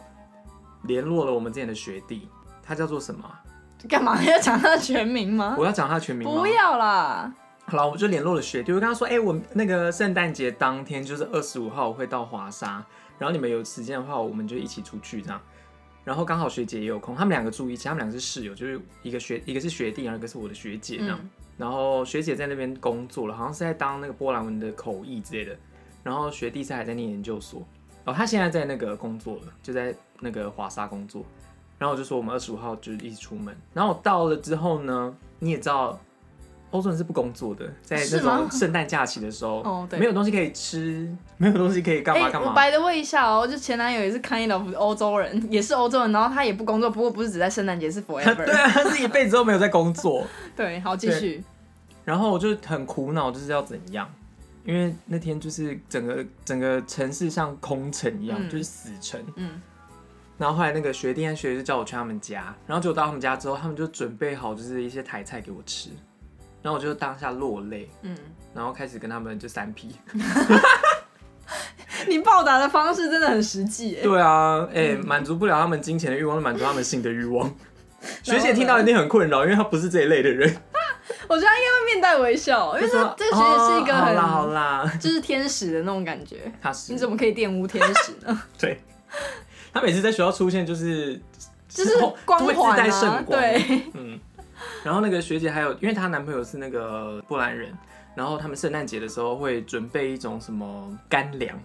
Speaker 1: 联络了我们之前的学弟，他叫做什么啊？
Speaker 2: 干嘛要讲他的全名吗？
Speaker 1: 我要讲他的全名吗？
Speaker 2: 不要啦。
Speaker 1: 好了，我就联络了学弟，我跟他说，哎、我那个圣诞节当天就是二十五号，我会到华沙，然后你们有时间的话，我们就一起出去这样。然后刚好学姐也有空，他们两个住一起，他们两个是室友，就是一个学一个是学弟，然后一个是我的学姐这样。
Speaker 2: 嗯
Speaker 1: 然后学姐在那边工作了，好像是在当那个波兰文的口译之类的。然后学弟是还在念研究所，哦，他现在在那个工作了，就在那个华沙工作。然后我就说我们二十五号就一起出门。然后我到了之后呢，你也知道，欧洲人是不工作的，在那种圣诞假期的时候，
Speaker 2: 哦对
Speaker 1: 没有东西可以吃，没有东西可以干嘛干
Speaker 2: 我
Speaker 1: 嘛。
Speaker 2: 白的问一下哦，就前男友也是 kind of 欧洲人，也是欧洲人，然后他也不工作，不过不是只在圣诞节，是
Speaker 1: 对
Speaker 2: forever。
Speaker 1: 对啊，他是一辈子都没有在工作。
Speaker 2: 对，好，继续。
Speaker 1: 然后我就很苦恼，就是要怎样，因为那天就是整个整个城市像空城一样，
Speaker 2: 嗯
Speaker 1: 就是死城。
Speaker 2: 嗯，
Speaker 1: 然后后来那个学弟和学姐就叫我去他们家，然后结果到他们家之后，他们就准备好就是一些台菜给我吃，然后我就当下落泪，
Speaker 2: 嗯，
Speaker 1: 然后开始跟他们就三 P。
Speaker 2: 你报答的方式真的很实际耶。
Speaker 1: 对啊，哎、满足不了他们金钱的欲望，就满足他们性的欲望。学姐听到一定很困扰，因为她不是这一类的人。
Speaker 2: 我觉得她应该会面带微笑，因为
Speaker 1: 就说
Speaker 2: 这这个学姐是一个
Speaker 1: 哦好啦好啦，
Speaker 2: 就是天使的那种感觉。
Speaker 1: 她是
Speaker 2: 你怎么可以玷污天使呢？
Speaker 1: 对？她每次在学校出现就是
Speaker 2: 就是光环啊
Speaker 1: 带圣，光。
Speaker 2: 对，
Speaker 1: 嗯，然后那个学姐还有，因为她男朋友是那个波兰人，然后他们圣诞节的时候会准备一种什么干粮，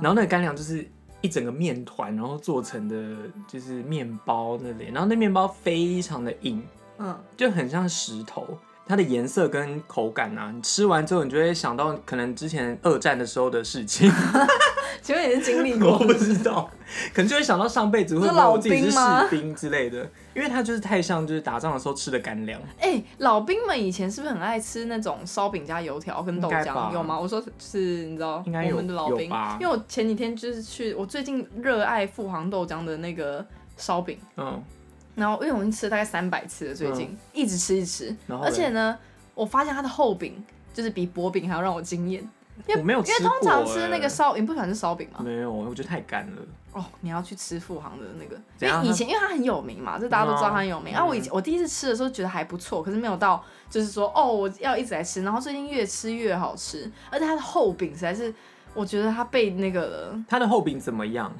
Speaker 1: 然后那个干粮就是一整个面团，然后做成的就是面包那里，然后那面包非常的硬，
Speaker 2: 嗯，
Speaker 1: 就很像石头。它的颜色跟口感啊，你吃完之后，你就会想到可能之前二战的时候的事情。
Speaker 2: 请问你是经历
Speaker 1: 我
Speaker 2: 过
Speaker 1: 不知道，可能就会想到上辈子会不会
Speaker 2: 是老
Speaker 1: 我自己是士
Speaker 2: 兵
Speaker 1: 之类的，因为它就是太像就是打仗的时候吃的干粮。
Speaker 2: 哎、老兵们以前是不是很爱吃那种烧饼加油条跟豆浆？有吗？我说是，你知道我
Speaker 1: 应该有
Speaker 2: 们的老兵因为我前几天就是去，我最近热爱富航豆浆的那个烧饼，
Speaker 1: 嗯，
Speaker 2: 然后因为我已经吃了大概三百次了，最近、一直吃一直吃，而且呢，我发现它的厚饼就是比薄饼还要让我惊艳，因为
Speaker 1: 我没有
Speaker 2: 因为通常吃那个
Speaker 1: 欸
Speaker 2: 烧，你不喜欢吃烧饼吗？
Speaker 1: 没有，我觉得太干了。
Speaker 2: 哦，你要去吃富航的那个，因为以前因为它很有名嘛，这大家都知道它很有名。
Speaker 1: 嗯
Speaker 2: 啊，我以前我第一次吃的时候觉得还不错，可是没有到就是说哦我要一直来吃，然后最近越吃越好吃，而且它的厚饼实在是，我觉得它被那个了，
Speaker 1: 它的厚饼怎么样？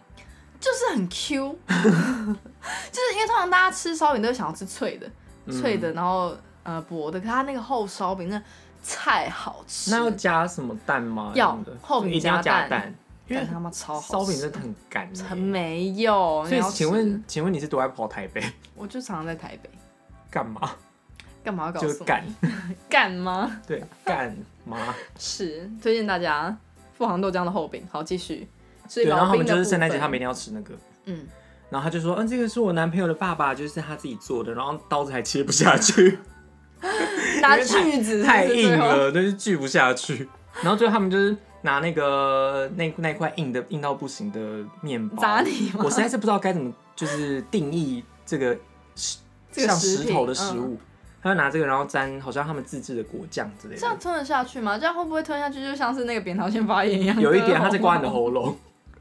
Speaker 2: 就是很 Q，就是因为通常大家吃烧饼都会想要吃脆的，
Speaker 1: 嗯
Speaker 2: 脆的，然后呃薄的，可它那个厚烧饼那太好吃，
Speaker 1: 那要加什么蛋吗？
Speaker 2: 要
Speaker 1: 的
Speaker 2: 厚饼加蛋
Speaker 1: 加蛋，因为
Speaker 2: 他妈超好吃，
Speaker 1: 烧饼真的很干
Speaker 2: 没有。
Speaker 1: 所以请问，请问你是多爱跑台北
Speaker 2: 我就常常在台北，
Speaker 1: 干嘛？
Speaker 2: 干嘛要告诉我？
Speaker 1: 就是干，
Speaker 2: 干吗？
Speaker 1: 对，干嘛？
Speaker 2: 是推荐大家富航豆浆的厚饼。好，继续。所以
Speaker 1: 对，然后他们就是圣诞节，他们一定要吃那个。
Speaker 2: 嗯，
Speaker 1: 然后他就说，嗯，这个是我男朋友的爸爸，就是他自己做的，然后刀子还切不下去，
Speaker 2: 拿锯子
Speaker 1: 太硬了，就是锯不下去。然后最后他们就是拿那个那那块硬的硬到不行的面包
Speaker 2: 砸你吗
Speaker 1: 我实在是不知道该怎么就是定义这个石像
Speaker 2: 这个食
Speaker 1: 石头的食物。他就拿这个，然后沾好像他们自制的果酱之类的，
Speaker 2: 这样吞得下去吗？这样会不会吞下去就像是那个扁桃腺发炎一样？
Speaker 1: 有一点他在刮你的喉咙。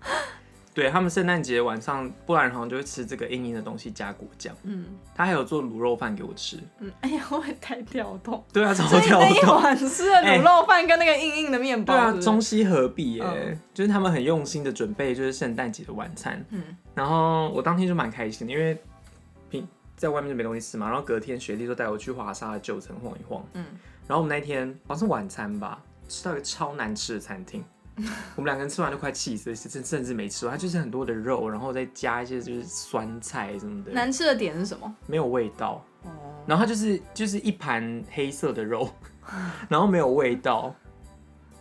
Speaker 1: 对他们圣诞节晚上，波兰人好像就会吃这个硬硬的东西加果酱。
Speaker 2: 嗯
Speaker 1: 他还有做卤肉饭给我吃。
Speaker 2: 嗯，哎呀，我也太跳动？
Speaker 1: 对啊，超跳动。
Speaker 2: 那一碗吃的卤肉饭跟那个硬硬的面包，
Speaker 1: 对啊中西合璧耶，
Speaker 2: 嗯
Speaker 1: 就是他们很用心的准备，就是圣诞节的晚餐。
Speaker 2: 嗯
Speaker 1: 然后我当天就蛮开心的，因为平在外面就没东西吃嘛。然后隔天学弟就带我去华沙的旧城晃一晃。
Speaker 2: 嗯，
Speaker 1: 然后我们那天好像是晚餐吧，吃到一个超难吃的餐厅。我们两个人吃完都快气死，甚甚至没吃完。它就是很多的肉，然后再加一些就是酸菜什么的，
Speaker 2: 难吃的点是什么？
Speaker 1: 没有味道。
Speaker 2: 哦，
Speaker 1: 然后它就是就是一盘黑色的肉，然后没有味道。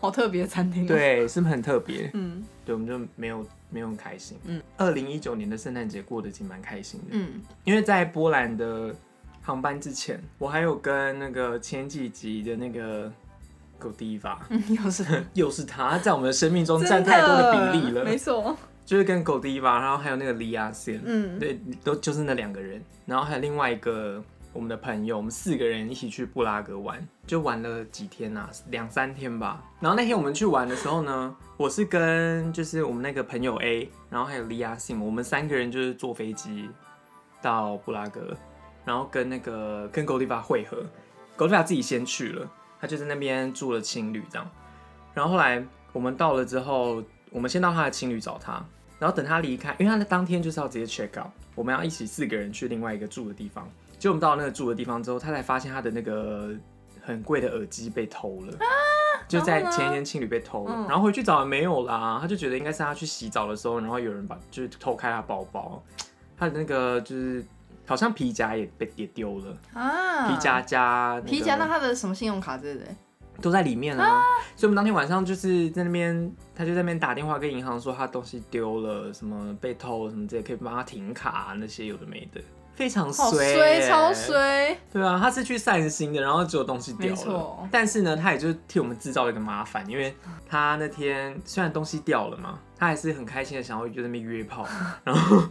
Speaker 2: 好特别的餐厅。，
Speaker 1: 对，是不是很特别？
Speaker 2: 嗯
Speaker 1: 对，我们就没有没有很开心。
Speaker 2: 嗯，
Speaker 1: 二零一九年的圣诞节过得其实蛮开心的，
Speaker 2: 嗯
Speaker 1: 因为在波兰的航班之前，我还有跟那个前几集的那个狗迪法，
Speaker 2: 嗯，又是。
Speaker 1: 又是他，在我们的生命中占太多的比例了。
Speaker 2: 没，错。
Speaker 1: 就是跟狗迪吧，然后还有那个利亚森，
Speaker 2: 嗯，
Speaker 1: 对，都就是那两个人，然后还有另外一个我们的朋友，我们四个人一起去布拉格玩，就玩了几天啊，两三天吧。然后那天我们去玩的时候呢，我是跟就是我们那个朋友 A，然后还有利亚信，我们三个人就是坐飞机到布拉格，然后跟那个跟狗迪法会合，狗迪吧自己先去了，他就在那边住了青旅这样。然后后来我们到了之后，我们先到他的青旅找他，然后等他离开，因为他的当天就是要直接 check out，我们要一起四个人去另外一个住的地方。结果我们到了那个住的地方之后，他才发现他的那个很贵的耳机被偷了，就在前一天青旅被偷了。
Speaker 2: 嗯
Speaker 1: 然后回去找也没有啦，他就觉得应该是他去洗澡的时候，然后有人把就是偷开他包包，他的那个就是好像皮夹也被也丢了，
Speaker 2: 啊，
Speaker 1: 皮夹加、那个
Speaker 2: 皮夹，那他的什么信用卡之类的？
Speaker 1: 都在里面啊。所以我们当天晚上就是在那边，他就在那边打电话跟银行说他东西丢了，什么被偷什么这些，可以帮他停卡、那些有的没的，非常
Speaker 2: 好
Speaker 1: 衰、
Speaker 2: 衰，
Speaker 1: 欸，
Speaker 2: 超。衰。
Speaker 1: 对啊，他是去散心的，然后只有东西掉了。但是呢，他也就是替我们制造了一个麻烦，因为他那天虽然东西掉了嘛，他还是很开心的想要就在那边约炮，然后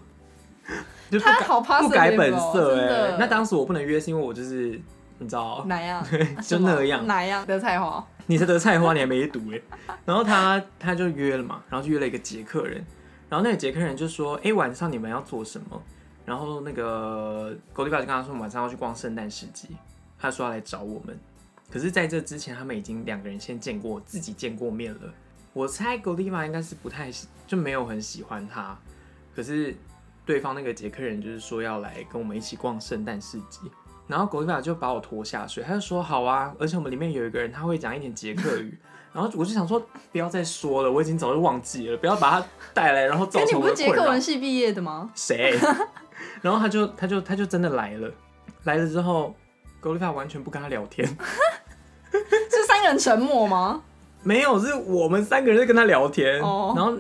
Speaker 2: 他好怕
Speaker 1: 不改本
Speaker 2: 哦
Speaker 1: 色哎、那当时我不能约是因为我就是你知道，
Speaker 2: 哪样？
Speaker 1: 就那样
Speaker 2: 哪样的菜花？
Speaker 1: 你是德菜花，你还没读哎。然后他他就约了嘛，然后就约了一个捷克人，然后那个捷克人就说：“哎、晚上你们要做什么？”然后那个狗迪巴就跟他说：“晚上要去逛圣诞市集。”他说要来找我们。可是在这之前，他们已经两个人先见过，自己见过面了。我猜狗迪巴应该是不太喜，就没有很喜欢他。可是对方那个捷克人就是说要来跟我们一起逛圣诞市集。然后狗迪法就把我拖下水，他就说好啊，而且我们里面有一个人他会讲一点捷克语，然后我就想说不要再说了，我已经早就忘记了，不要把他带来，然后造
Speaker 2: 跟你
Speaker 1: 成
Speaker 2: 不是捷克。文系毕业的吗？
Speaker 1: 谁？然后他就他就他就真的来了，来了之后，狗迪法完全不跟他聊天，
Speaker 2: 是三个人沉默吗？
Speaker 1: 没有，是我们三个人在跟他聊天，
Speaker 2: 哦
Speaker 1: 然后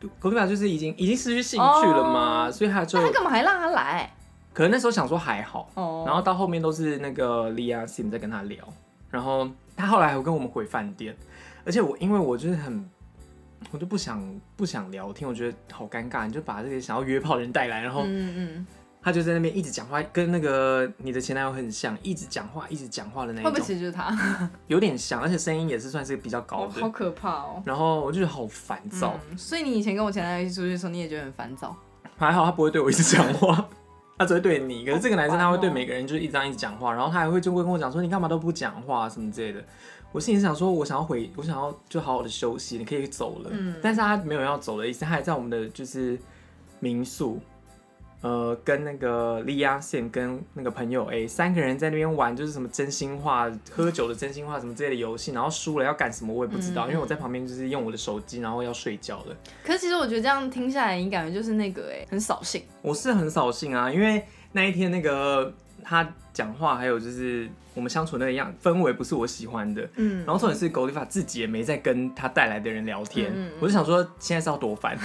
Speaker 1: 就是已经已经失去兴趣了嘛，
Speaker 2: 哦
Speaker 1: 所以他就
Speaker 2: 那他干嘛还让他来？
Speaker 1: 可能那时候想说还好，
Speaker 2: 哦，
Speaker 1: 然后到后面都是那个利亚 Sim 在跟他聊，然后他后来还有跟我们回饭店，而且我因为我就是很，我就不想不想聊天，我觉得好尴尬，你就把这些想要约炮的人带来，然后
Speaker 2: 嗯嗯
Speaker 1: 他就在那边一直讲话，跟那个你的前男友很像，一直讲话一直讲话的那种，
Speaker 2: 会不会其实就是他？
Speaker 1: 有点像，而且声音也是算是比较高
Speaker 2: 哦，
Speaker 1: 的，
Speaker 2: 好可怕哦。
Speaker 1: 然后我就觉得好烦躁，
Speaker 2: 嗯，所以你以前跟我前男友一起出去的时候，你也觉得很烦躁。
Speaker 1: 还好他不会对我一直讲话，他只会对你。可是这个男生他会对每个人就是一直这样一直讲话，然后他还会就会跟我讲说你干嘛都不讲话什么之类的。我心里想说，我想要回，我想要就好好的休息，你可以走了。
Speaker 2: 嗯
Speaker 1: 但是他没有要走的意思，他还在我们的就是民宿，呃，跟那个利亚线跟那个朋友 A 三个人在那边玩，就是什么真心话、喝酒的真心话什么之类的游戏，然后输了要干什么我也不知道，
Speaker 2: 嗯
Speaker 1: 因为我在旁边就是用我的手机，然后要睡觉了。
Speaker 2: 可是其实我觉得这样听下来，你感觉就是那个哎，很扫兴。
Speaker 1: 我是很扫兴啊，因为那一天那个他讲话，还有就是我们相处那个样氛围不是我喜欢的。
Speaker 2: 嗯
Speaker 1: 然后重点是狗理法自己也没在跟他带来的人聊天，
Speaker 2: 嗯嗯嗯
Speaker 1: 我就想说现在是要多烦。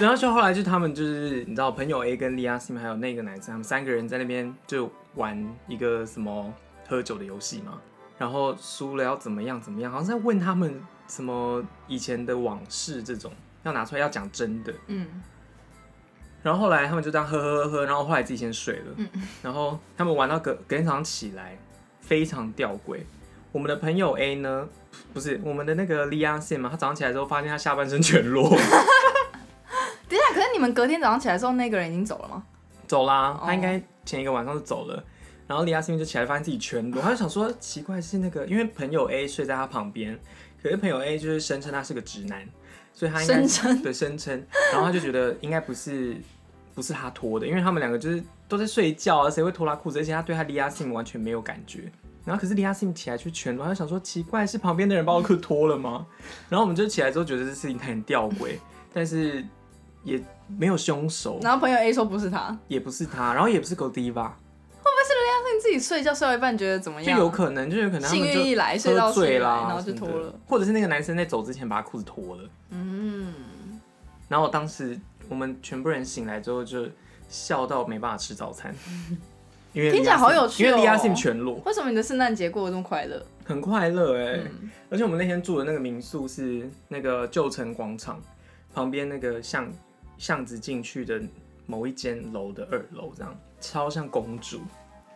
Speaker 1: 然后就后来就他们就是你知道朋友 A 跟利亚 Sim 还有那个男生，他们三个人在那边就玩一个什么喝酒的游戏嘛，然后输了要怎么样怎么样，好像在问他们什么以前的往事这种，要拿出来要讲真的。
Speaker 2: 嗯，
Speaker 1: 然后后来他们就这样喝喝喝喝，然后后来自己先睡了。
Speaker 2: 嗯
Speaker 1: 然后他们玩到隔隔天早上起来，非常吊诡。我们的朋友 A 呢，不是我们的那个 Liang Sim 嘛，他早上起来之后发现他下半身全裸，
Speaker 2: 们隔天早上起来的时候，那个人已经走了吗？
Speaker 1: 走啦。
Speaker 2: 哦
Speaker 1: 他应该前一个晚上就走了。然后 Liang Sim 就起来发现自己全裸，他就想说奇怪是那个，因为朋友 A 睡在他旁边，可是朋友 A 就是声称他是个直男，所以他应该
Speaker 2: 声称
Speaker 1: 对声称，然后他就觉得应该不是不是他脱的，因为他们两个就是都在睡觉啊，谁会脱他裤子？而且他对他李亚 sim 完全没有感觉。然后可是李亚 sim 起来去全裸，他就想说奇怪，是旁边的人把我裤脱了吗？然后我们就起来之后觉得这事情很吊诡，但是也没有凶手，
Speaker 2: 然后朋友 A 说不是他，
Speaker 1: 也不是他，然后也不是狗 D 吧，
Speaker 2: 那你自己睡觉睡到一半觉得怎么样？就？
Speaker 1: 有可能，就有可能他们就
Speaker 2: 幸运一来睡到
Speaker 1: 喝醉
Speaker 2: 起来，
Speaker 1: 啦，
Speaker 2: 然后就脱了。，
Speaker 1: 或者是那个男生在走之前把他裤子脱了。
Speaker 2: 嗯，
Speaker 1: 然后当时我们全部人醒来之后就笑到没办法吃早餐，因为
Speaker 2: 听起来好有趣哦。
Speaker 1: 因为利亚 sim 全裸，
Speaker 2: 为什么你的圣诞节过得这么快乐？
Speaker 1: 很快乐哎、
Speaker 2: 嗯。
Speaker 1: 而且我们那天住的那个民宿是那个旧城广场旁边那个巷巷子进去的某一间楼的二楼，这样超像公主。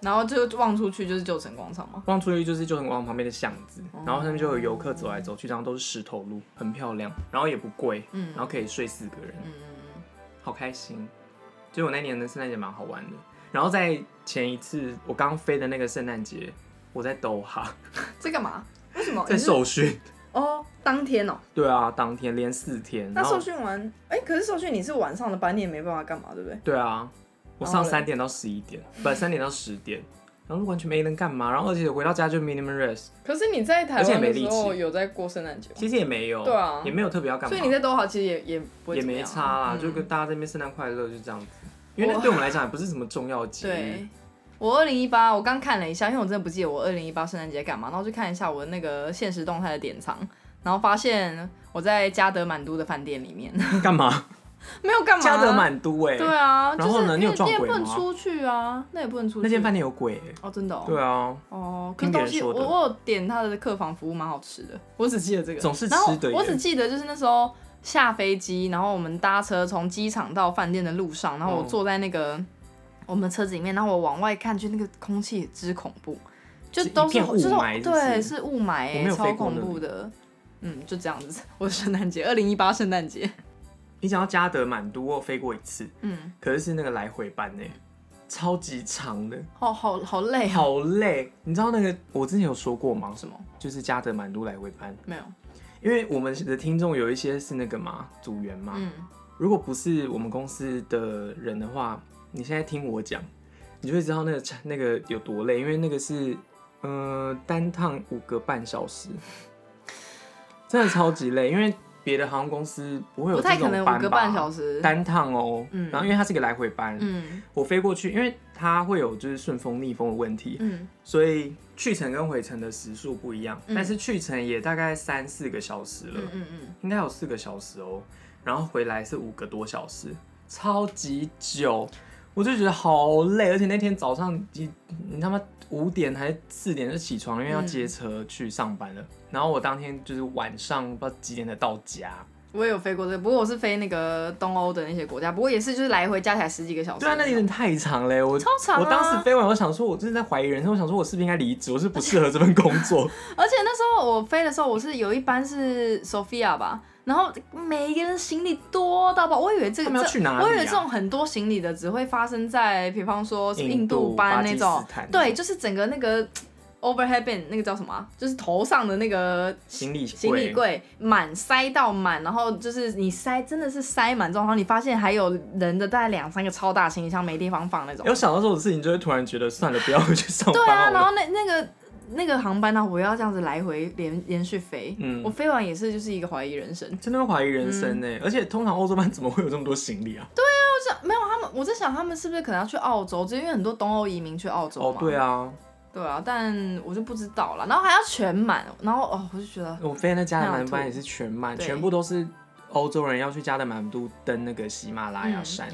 Speaker 2: 然后就望出去就是旧城广场嘛。
Speaker 1: 望出去就是旧城广场旁边的巷子，
Speaker 2: 哦
Speaker 1: 然后上面就有游客走来走去，然后都是石头路，很漂亮，然后也不贵，
Speaker 2: 嗯
Speaker 1: 然后可以睡四个人。
Speaker 2: 嗯嗯
Speaker 1: 好开心。就我那年的圣诞节蛮好玩的。然后在前一次我刚飞的那个圣诞节，我在兜哈，
Speaker 2: 嗯，这干嘛？为什么？
Speaker 1: 在受训。
Speaker 2: 哦，当天哦。
Speaker 1: 对啊，当天连四天。
Speaker 2: 那受
Speaker 1: 然后
Speaker 2: 训完，哎、可是受训你是晚上的班，你也没办法干嘛，对不对？
Speaker 1: 对啊，我
Speaker 2: 然后嘞
Speaker 1: 上三点到十一点，不，三点到十点，然后完全没能干嘛。然后而且回到家就 minimum rest，
Speaker 2: 可是你在台
Speaker 1: 而且
Speaker 2: 湾的时候有在过圣诞节吗？
Speaker 1: 其实也没有，
Speaker 2: 对啊
Speaker 1: 也没有特别要干嘛，
Speaker 2: 所以你在多好其实也也不会
Speaker 1: 也没
Speaker 2: 怎么样
Speaker 1: 差啦，
Speaker 2: 嗯
Speaker 1: 就跟大家这边圣诞快乐就这样子。因为那对我们来讲也不是什么重要的节日
Speaker 2: 对，，我二零一八我刚看了一下，因为我真的不记得我二零一八圣诞节干嘛，然后就看一下我的那个现实动态的典藏，然后发现我在加德满都的饭店里面，
Speaker 1: 干嘛？
Speaker 2: 没有干嘛。
Speaker 1: 加德。满都哎，
Speaker 2: 对啊，
Speaker 1: 然后呢
Speaker 2: 就是
Speaker 1: 你有撞鬼吗
Speaker 2: 不能出去啊，那也不能出去。
Speaker 1: 那间饭店有鬼欸
Speaker 2: 哦，真的哦。
Speaker 1: 对啊，
Speaker 2: 哦，可是东西我我有点他的客房服务蛮好吃的，我只记得这个。
Speaker 1: 总是
Speaker 2: 然后
Speaker 1: 吃的
Speaker 2: 我只记得就是那时候下飞机，然后我们搭车从机场到饭店的路上，然后我
Speaker 1: 嗯
Speaker 2: 坐在那个我们的车子里面，然后我往外看，就那个空气之恐怖，就是都是
Speaker 1: 雾
Speaker 2: 就是对是雾霾超恐怖的。嗯，就这样子。我的圣诞节，二零一八圣诞节。
Speaker 1: 你讲到加德满都，我飞过一次，
Speaker 2: 嗯，
Speaker 1: 可是是那个来回班呢，超级长的，
Speaker 2: 好好好累啊。
Speaker 1: 好累。你知道那个我之前有说过吗？
Speaker 2: 什么？
Speaker 1: 就是加德满都来回班，
Speaker 2: 没有。
Speaker 1: 因为我们的听众有一些是那个嘛组员嘛，
Speaker 2: 嗯，
Speaker 1: 如果不是我们公司的人的话，你现在听我讲，你就会知道那个那个有多累，因为那个是呃单趟五个半小时，真的超级累，因为别的航空公司不会有这种班吧。
Speaker 2: 个半小时。
Speaker 1: 单趟哦，
Speaker 2: 嗯。
Speaker 1: 然后因为它是一个来回班，
Speaker 2: 嗯。
Speaker 1: 我飞过去，因为它会有就是顺风逆风的问题，
Speaker 2: 嗯。
Speaker 1: 所以去程跟回程的时速不一样，
Speaker 2: 嗯。
Speaker 1: 但是去程也大概三四个小时了，
Speaker 2: 嗯嗯嗯。
Speaker 1: 应该有四个小时哦，然后回来是五个多小时，超级久，我就觉得好累，而且那天早上你你他妈五点还是四点就起床，因为要接车去上班了，然后我当天就是晚上不知道几点才到家，
Speaker 2: 我也有飞过这个，不过我是飞那个东欧的那些国家，不过也是就是来回加起来十几个小时。
Speaker 1: 对啊，那有点太长嘞，我
Speaker 2: 超长啊
Speaker 1: 我当时飞完，我想说，我真的在怀疑人生，我想说我是不是应该离职，我是不适合这份工作，
Speaker 2: 而且那时候我飞的时候，我是有一班是 Sophia 吧，然后每一个人行李多到爆，我以为这个
Speaker 1: 他们要去哪啊？
Speaker 2: 我以为这种很多行李的只会发生在，比方说印度班那种。对，就是整个那个 overhead bin 那个叫什么啊、就是头上的那个
Speaker 1: 行李
Speaker 2: 行李柜满塞到满，然后就是你塞真的是塞满之后，然后你发现还有人的大概两三个超大行李箱没地方放那种。
Speaker 1: 有想到这种事情，就会突然觉得算了，不要回 去上班
Speaker 2: 对啊，然后那那个那个航班呢，我要这样子来回连连续飞，
Speaker 1: 嗯
Speaker 2: 我飞完也是就是一个怀疑人生。
Speaker 1: 真的会怀疑人生呢、
Speaker 2: 嗯
Speaker 1: 而且通常欧洲班怎么会有这么多行李啊？
Speaker 2: 对啊，我想没有他们，我在想他们是不是可能要去澳洲，就因为很多东欧移民去澳洲嘛。
Speaker 1: 哦，对，啊，
Speaker 2: 对啊，但我就不知道了。然后还要全满，然后哦，我就觉得
Speaker 1: 我飞那加德满
Speaker 2: 都
Speaker 1: 班也是全满，全部都是欧洲人要去加德满都登那个喜马拉雅山。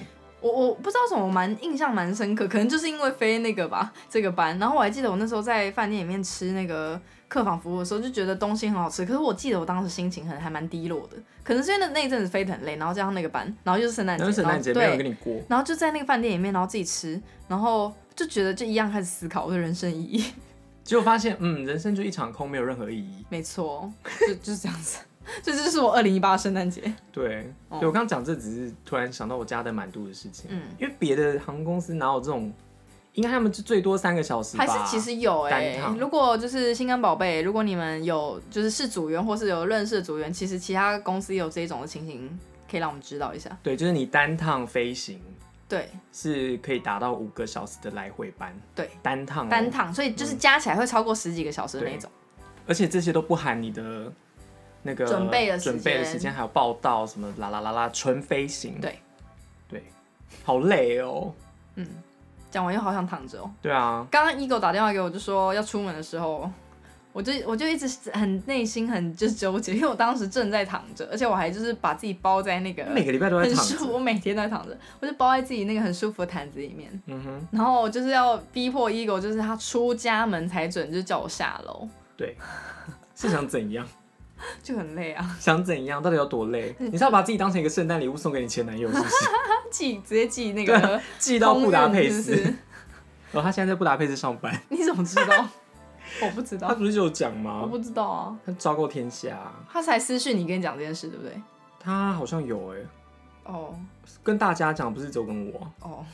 Speaker 2: 我我不知道什么，我蛮印象蛮深刻，可能就是因为飞那个吧，这个班。然后我还记得我那时候在饭店里面吃那个客房服务的时候，就觉得东西很好吃。可是我记得我当时心情很还蛮低落的，可能是因为那那一阵子飞得很累，然后加上那个班，然后又是圣诞节，
Speaker 1: 然后圣诞节没有人
Speaker 2: 对，
Speaker 1: 跟你过，
Speaker 2: 然后就在那个饭店里面，然后自己吃，然后就觉得就一样开始思考我的人生意义。
Speaker 1: 结果发现，嗯，人生就一场空，没有任何意义。
Speaker 2: 没错，就 就是这样子。这就是我二零一八圣诞节。
Speaker 1: 对，
Speaker 2: 哦
Speaker 1: 对我刚刚讲这只是突然想到我加的满度的事情，
Speaker 2: 嗯，
Speaker 1: 因为别的航空公司哪有这种，应该他们就最多三个小时吧，
Speaker 2: 还是其实有哎、如果就是心肝宝贝，如果你们有就是是组员或是有认识的组员，其实其他公司也有这种的情形，可以让我们知道一下。
Speaker 1: 对，就是你单趟飞行
Speaker 2: 对
Speaker 1: 是可以达到五个小时的来回班，
Speaker 2: 对，
Speaker 1: 单趟、哦、
Speaker 2: 单，趟，所以就是加起来会超过十几个小时的那种。
Speaker 1: 而且这些都不含你的那个
Speaker 2: 准备的时间。
Speaker 1: 准备的时间，还有报道什么啦啦啦啦，纯飞行，
Speaker 2: 对。
Speaker 1: 对，好累哦，
Speaker 2: 嗯，讲完又好想躺着哦。
Speaker 1: 对啊，
Speaker 2: 刚刚 ego 打电话给我，就说要出门的时候，我就我就一直很内心很就是纠结，因为我当时正在躺着，而且我还就是把自己包在那个
Speaker 1: 每个礼拜都在躺
Speaker 2: 很舒服，
Speaker 1: 着，
Speaker 2: 我每天都在躺着，我就包在自己那个很舒服的毯子里面。
Speaker 1: 嗯哼，
Speaker 2: 然后就是要逼迫 ego，就是他出家门才准，就叫我下楼，
Speaker 1: 对，是想怎样？
Speaker 2: 就很累啊，
Speaker 1: 想怎样？到底有多累？你是要把自己当成一个圣诞礼物送给你前男友，是不是？
Speaker 2: 寄直接寄那个
Speaker 1: 寄到布达佩斯，
Speaker 2: 空运是不是
Speaker 1: 哦，他现在在布达佩斯上班，
Speaker 2: 你怎么知道？我不知道，
Speaker 1: 他不是就有讲吗我？
Speaker 2: 不知道啊。
Speaker 1: 他昭告天下，
Speaker 2: 他才私讯你跟你讲这件事，对不对？
Speaker 1: 他好像有哎、
Speaker 2: 哦
Speaker 1: 跟大家讲，不是只有跟我，
Speaker 2: 哦，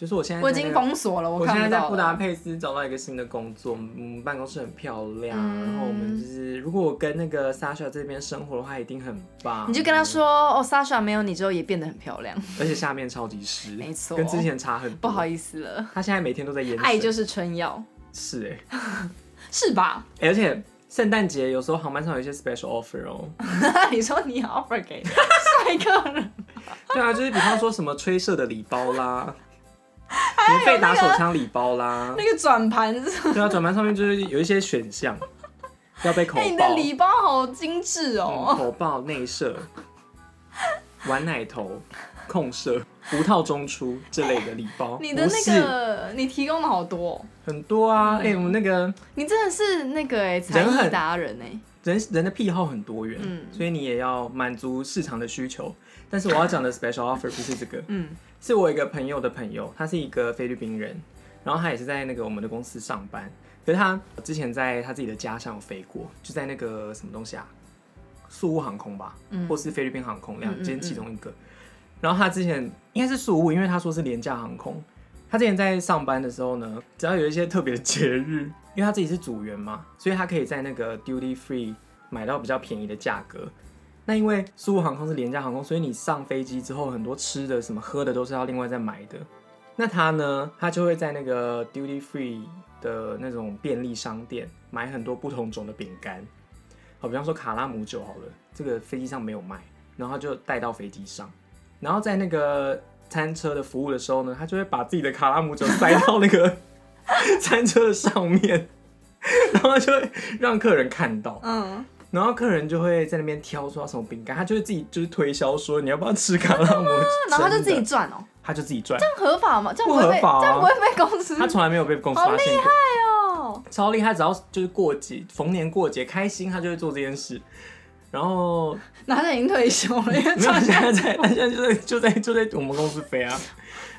Speaker 1: 就是我现在
Speaker 2: 我已经封锁了，
Speaker 1: 我现在在布达。佩斯找到一个新的工作，嗯，办公室很漂亮，
Speaker 2: 嗯
Speaker 1: 然后我们就是如果我跟那个 Sasha 这边生活的话，一定很棒。
Speaker 2: 你就跟他，说哦，Sasha 没有你之后也变得很漂亮，
Speaker 1: 而且下面超级湿，
Speaker 2: 没错
Speaker 1: 跟之前差很多。
Speaker 2: 不好意思了，
Speaker 1: 他现在每天都在淹水，
Speaker 2: 爱就是春药，
Speaker 1: 是哎、
Speaker 2: 是吧？
Speaker 1: 欸而且圣诞节有时候航班上有一些 special offer 哦。
Speaker 2: 你说你 offer 给 帅哥人，
Speaker 1: 对啊，就是比方说什么吹射的礼包啦，免费打手枪礼包啦，
Speaker 2: 那个转盘是
Speaker 1: 对啊，转盘上面就是有一些选项，要被口
Speaker 2: 哎、你的
Speaker 1: 爆，
Speaker 2: 礼包好精致
Speaker 1: 嗯，
Speaker 2: 哦。
Speaker 1: 口爆、内射、玩奶头、控射、无套中出这类的礼包，
Speaker 2: 你的那个，你提供的好多、哦，
Speaker 1: 很多啊。哎、我们那个
Speaker 2: 你真的是那个哎、才艺达人哎、
Speaker 1: 人人的癖好很多元，
Speaker 2: 嗯
Speaker 1: 所以你也要满足市场的需求。但是我要讲的 special offer 不是这个，
Speaker 2: 嗯，
Speaker 1: 是我一个朋友的朋友，他是一个菲律宾人，然后他也是在那个我们的公司上班，可是他之前在他自己的家乡有飞过，就在那个什么东西啊，宿务航空吧，
Speaker 2: 嗯
Speaker 1: 或是菲律宾航空两间其中一个。然后他之前应该是宿务，因为他说是廉价航空。他之前在上班的时候呢，只要有一些特别的节日，因为他自己是组员嘛，所以他可以在那个 duty free 买到比较便宜的价格。那因为苏务航空是廉价航空，所以你上飞机之后，很多吃的、什么喝的都是要另外再买的。那他呢，他就会在那个 duty free 的那种便利商店买很多不同种的饼干，好，比方说卡拉姆酒好了，这个飞机上没有卖，然后就带到飞机上，然后在那个餐车的服务的时候呢，他就会把自己的卡拉姆酒塞到那个 餐车的上面，然后他就会让客人看到，
Speaker 2: 嗯，
Speaker 1: 然后客人就会在那边挑说要什么饼干，他就会自己就是推销说你要不要吃卡拉姆，
Speaker 2: 然后他就自己赚哦，
Speaker 1: 他就自己赚，
Speaker 2: 这样合法吗？这样不会被
Speaker 1: 不合法啊。
Speaker 2: 这样不会被公司
Speaker 1: 他从来没有被公司
Speaker 2: 好
Speaker 1: 发现过，
Speaker 2: 哦，
Speaker 1: 超厉害，只要就是过节逢年过节开心，他就会做这件事。然后
Speaker 2: 那他已经退休了，因为
Speaker 1: 没有，他现在在，他现在就在就在就在我们公司飞啊。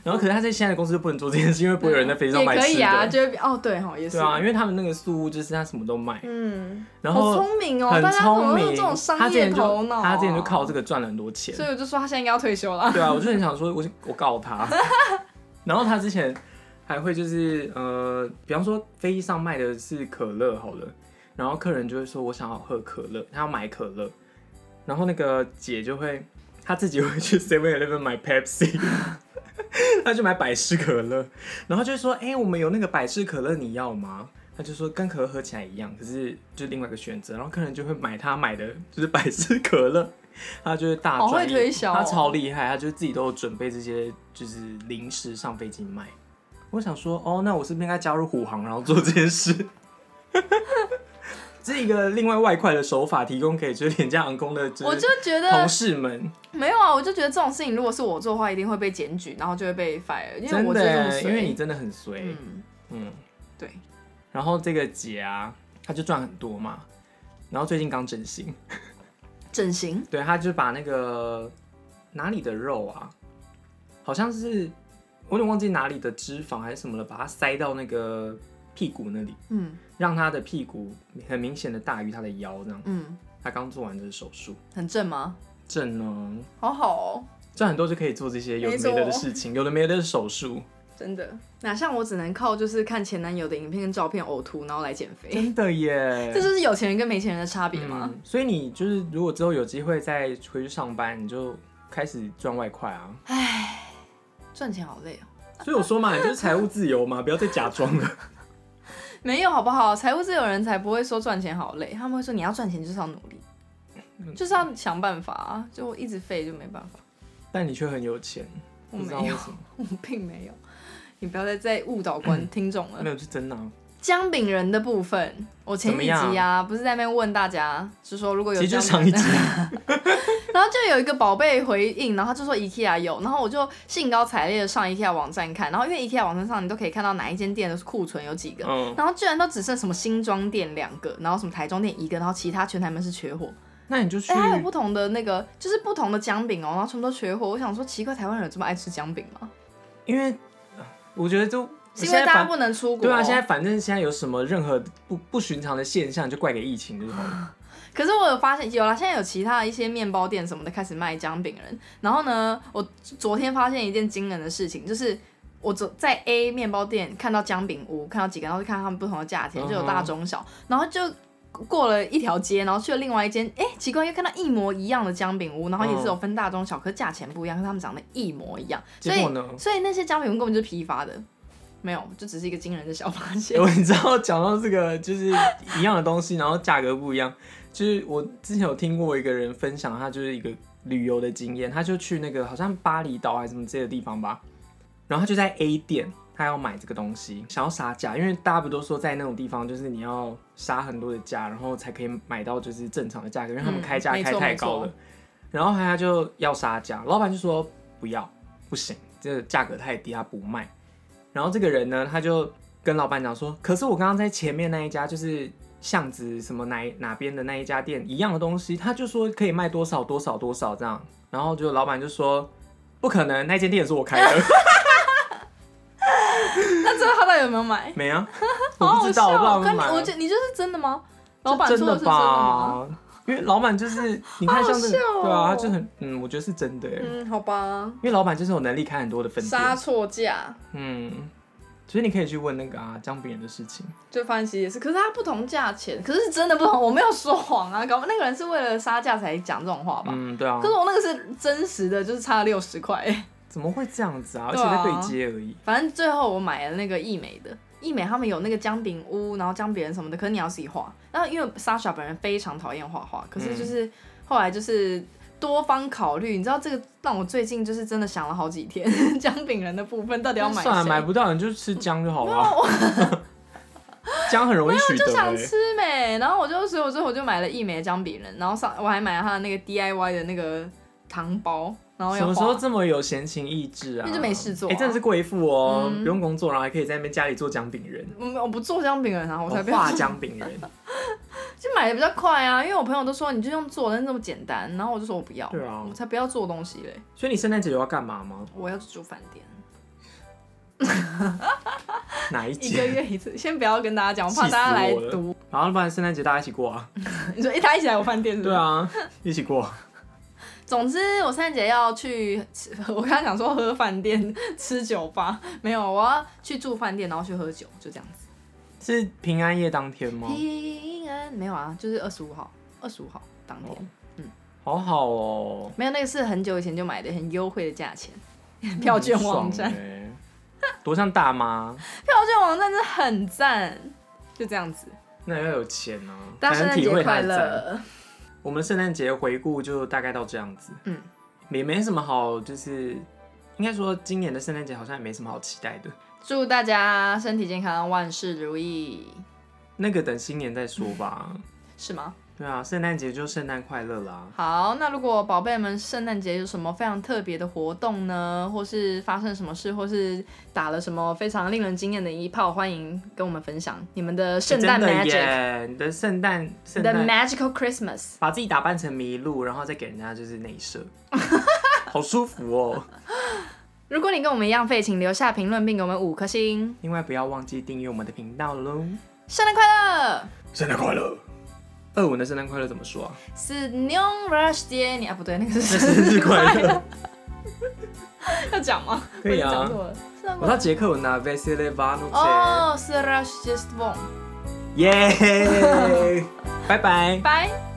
Speaker 1: 然后可是他在现在的公司就不能做这件事，因为不会有人在飞机上
Speaker 2: 也
Speaker 1: 买吃的。
Speaker 2: 可以啊，就会哦对哈，也是
Speaker 1: 对啊，因为他们那个宿务就是他什么都卖，
Speaker 2: 嗯，
Speaker 1: 然后
Speaker 2: 好聪明哦，
Speaker 1: 很聪明
Speaker 2: 这种。
Speaker 1: 他
Speaker 2: 商业
Speaker 1: 之前就
Speaker 2: 头脑啊？
Speaker 1: 他之前就靠这个赚了很多钱。
Speaker 2: 所以我就说他现在应该要退休了。
Speaker 1: 对啊，我就很想说，我我告他。然后他之前还会就是呃，比方说飞机上卖的是可乐好了，然后客人就会说我想要喝可乐，他要买可乐，然后那个姐就会她自己会去 Seven Eleven 买 Pepsi。她就买百事可乐，然后就说：“哎、我们有那个百事可乐，你要吗？”他就说跟可乐喝起来一样，可是就另外一个选择。然后客人就会买他买的就是百事可乐，他就是大
Speaker 2: 好会推销哦
Speaker 1: 他超厉害，他就自己都有准备这些就是零食上飞机卖。我想说，哦，那我是不是应该加入虎航，然后做这件事？这是一个另外外快的手法，提供给就是廉价航空的，
Speaker 2: 我就觉得
Speaker 1: 同
Speaker 2: 得
Speaker 1: 事们，
Speaker 2: 没有啊，我就觉得这种事情如果是我做的话，一定会被检举，然后就会被 fire，因为
Speaker 1: 真
Speaker 2: 我就是这么
Speaker 1: 的，因为你真的很衰，
Speaker 2: 嗯，
Speaker 1: 嗯。
Speaker 2: 对，
Speaker 1: 然后这个姐啊，她就赚很多嘛，然后最近刚整形，
Speaker 2: 整形？
Speaker 1: 对，她就把那个哪里的肉啊，好像是我有点忘记哪里的脂肪还是什么了，把它塞到那个屁股那里，
Speaker 2: 嗯
Speaker 1: 让他的屁股很明显的大于他的腰，这样。
Speaker 2: 嗯，
Speaker 1: 他刚做完这个手术，
Speaker 2: 很正吗？
Speaker 1: 正呢，
Speaker 2: 好好哦，
Speaker 1: 赚很多就可以做这些有的
Speaker 2: 没
Speaker 1: 得的的事情，有的没的的手术，
Speaker 2: 真的。哪像我只能靠就是看前男友的影片跟照片呕吐，然后来减肥，
Speaker 1: 真的耶，
Speaker 2: 这就是有钱人跟没钱人的差别吗？
Speaker 1: 嗯，所以你就是如果之后有机会再回去上班，你就开始赚外快啊。
Speaker 2: 赚钱好累哦。
Speaker 1: 所以我说嘛，你就是财务自由嘛，不要再假装了。
Speaker 2: 没有好不好？财务自由人才不会说赚钱好累，他们会说你要赚钱就是要努力，
Speaker 1: 嗯
Speaker 2: 就是要想办法啊，就一直废就没办法。
Speaker 1: 但你却很有钱，
Speaker 2: 我
Speaker 1: 不知道
Speaker 2: 没有，
Speaker 1: 什么。
Speaker 2: 我并没有。你不要再再误导观听众了。
Speaker 1: 没有，是真的、啊。
Speaker 2: 姜饼人的部分，我前几集啊，不是在那边问大家，是说如果有姜饼人 然后就有一个宝贝回应，然后他就说 IKEA 有，然后我就兴高采烈的上 IKEA 网站看，然后因为 IKEA 网站上你都可以看到哪一间店的库存有几个，
Speaker 1: 嗯，
Speaker 2: 然后居然都只剩什么新庄店两个，然后什么台中店一个，然后其他全台门是缺货。
Speaker 1: 那你就去
Speaker 2: 哎、，还有不同的那个，就是不同的姜饼哦，然后全部都缺货。我想说，奇怪，台湾人有这么爱吃姜饼吗？
Speaker 1: 因为我觉得就是
Speaker 2: 因为大家不能出国。
Speaker 1: 对啊，现在反正现在有什么任何不不寻常的现象，就怪给疫情就好了。
Speaker 2: 可是我有发现，有啦，现在有其他的一些面包店什么的开始卖姜饼人。然后呢，我昨天发现一件惊人的事情，就是我昨在 A 面包店看到姜饼屋，看到几个，然后就看他们不同的价钱，就有大中小，然后就。过了一条街，然后去了另外一间，哎、奇怪，又看到一模一样的姜饼屋，然后也是有分大中小，可是价钱不一样，可是他们长得一模一样，所以？所以那些姜饼屋根本就是批发的，没有，就只是一个惊人的小发现。
Speaker 1: 我你知道讲到这个就是一样的东西，然后价格不一样，就是我之前有听过一个人分享，他就是一个旅游的经验，他就去那个好像巴厘岛还是什么这些地方吧，然后他就在 A 店，他要买这个东西，想要杀价，因为大家不都说在那种地方就是你要杀很多的价，然后才可以买到就是正常的价格，因为他们
Speaker 2: 嗯
Speaker 1: 开价开太高了
Speaker 2: 错，
Speaker 1: 然后他就要杀价，老板就说不要，不行，这个价格太低，他不卖。然后这个人呢，他就跟老板讲说，可是我刚刚在前面那一家就是巷子什么哪哪边的那一家店一样的东西，他就说可以卖多少多少多少这样，然后就老板就说不可能，那间店是我开的，
Speaker 2: 那最后他到底有没有买？
Speaker 1: 没啊，我
Speaker 2: 好好
Speaker 1: 不知道，我不知道
Speaker 2: 笑哦！跟你，
Speaker 1: 有没有买啊
Speaker 2: 我觉得你就是真的吗？老板
Speaker 1: 这真的
Speaker 2: 说的是真的吗？
Speaker 1: 吧？因为老板就是 你看像这个，
Speaker 2: 好好笑哦
Speaker 1: 对啊，他就很嗯，我觉得是真的耶，
Speaker 2: 嗯，好吧，
Speaker 1: 因为老板就是有能力开很多的分
Speaker 2: 杀
Speaker 1: 店，
Speaker 2: 错价，
Speaker 1: 嗯，所以你可以去问那个啊姜饼人的事情。
Speaker 2: 就发现其实也是，可是他不同价钱，可是是真的不同。我没有说谎啊，搞那个人是为了杀价才讲这种话吧？
Speaker 1: 嗯，对啊
Speaker 2: 可，是我那个是真实的，就是差了六十块。
Speaker 1: 怎么会这样子啊？而且
Speaker 2: 对啊
Speaker 1: 在对接而已。
Speaker 2: 反正最后我买了那个益美的，益美他们有那个姜饼屋，然后姜饼人什么的，可是你要自己画。然后因为 Sasha 本人非常讨厌画画，可是就是、后来就是多方考虑，你知道这个让我最近就是真的想了好几天，姜饼人的部分到底要买
Speaker 1: 算了，买？不到你就吃姜就好了。姜很容易取
Speaker 2: 就
Speaker 1: 得欸。
Speaker 2: 想吃没，然后我就所以我最后我就买了益美姜饼人，然后上我还买了他的那个 DIY 的那个糖包，然后
Speaker 1: 什么时候
Speaker 2: 画。
Speaker 1: 这么有闲情逸致啊？
Speaker 2: 那就没事做啊
Speaker 1: 哎、真的是贵妇哦，
Speaker 2: 嗯
Speaker 1: 不用工作，然后还可以在那边家里做姜饼人，
Speaker 2: 我我不做姜饼人啊，我才
Speaker 1: 哦
Speaker 2: 不要做
Speaker 1: 画姜饼人。
Speaker 2: 就买的比较快啊，因为我朋友都说你就用做但是那么简单，然后我就说我不要，
Speaker 1: 对啊
Speaker 2: 我才不要做东西嘞，
Speaker 1: 所以你圣诞节有要干嘛吗？
Speaker 2: 我要去住饭店，
Speaker 1: 哪一
Speaker 2: 一个？月一次，先不要跟大家讲，我怕大家来读。
Speaker 1: 然后不然圣诞节大家一起过啊？
Speaker 2: 你说一他一起来我饭店是？
Speaker 1: 对。啊，一起过。
Speaker 2: 总之我圣诞节要去吃，我刚刚想说喝饭店吃酒吧，没有，我要去住饭店，然后去喝酒，就这样子。
Speaker 1: 是平安夜当天吗？
Speaker 2: 平安没有啊，就是二十五号，二十五号当天。
Speaker 1: 哦好好哦，
Speaker 2: 没有，那个是很久以前就买的，很优惠的价钱，票券网站，
Speaker 1: 多像大妈。
Speaker 2: 票券网站真的很赞，就这样子。
Speaker 1: 那要有钱啊，
Speaker 2: 大家圣诞节快。乐！
Speaker 1: 我们圣诞节回顾就大概到这样子，
Speaker 2: 嗯，
Speaker 1: 也没什么好，就是应该说今年的圣诞节好像也没什么好期待的。
Speaker 2: 祝大家身体健康，万事如意。
Speaker 1: 那个等新年再说吧。
Speaker 2: 是吗？
Speaker 1: 对啊，圣诞节就圣诞快乐啦。
Speaker 2: 好，那如果宝贝们圣诞节有什么非常特别的活动呢，或是发生什么事，或是打了什么非常令人惊艳的一炮，欢迎跟我们分享你们的圣诞 magic，
Speaker 1: 耶！你的圣诞圣诞
Speaker 2: magical Christmas。
Speaker 1: 把自己打扮成麋鹿，然后再给人家就是内射，好舒服哦。
Speaker 2: 如果你跟我们一样废，请留下评论并给我们五颗星。
Speaker 1: 另外不要忘记订阅我们的频道喽。
Speaker 2: 圣诞快乐！
Speaker 1: 圣诞快乐！俄文的圣诞快乐怎么说啊？
Speaker 2: 是 New Rush Day，你啊不对，那个是
Speaker 1: 生日快乐。
Speaker 2: 要讲吗？
Speaker 1: 可以啊
Speaker 2: 我已经讲错了。圣诞
Speaker 1: 我
Speaker 2: 快乐
Speaker 1: 知道捷克文啊 v e s e l e v a n o c e
Speaker 2: 哦，是 Rush Just One。
Speaker 1: 耶！拜拜。
Speaker 2: 拜。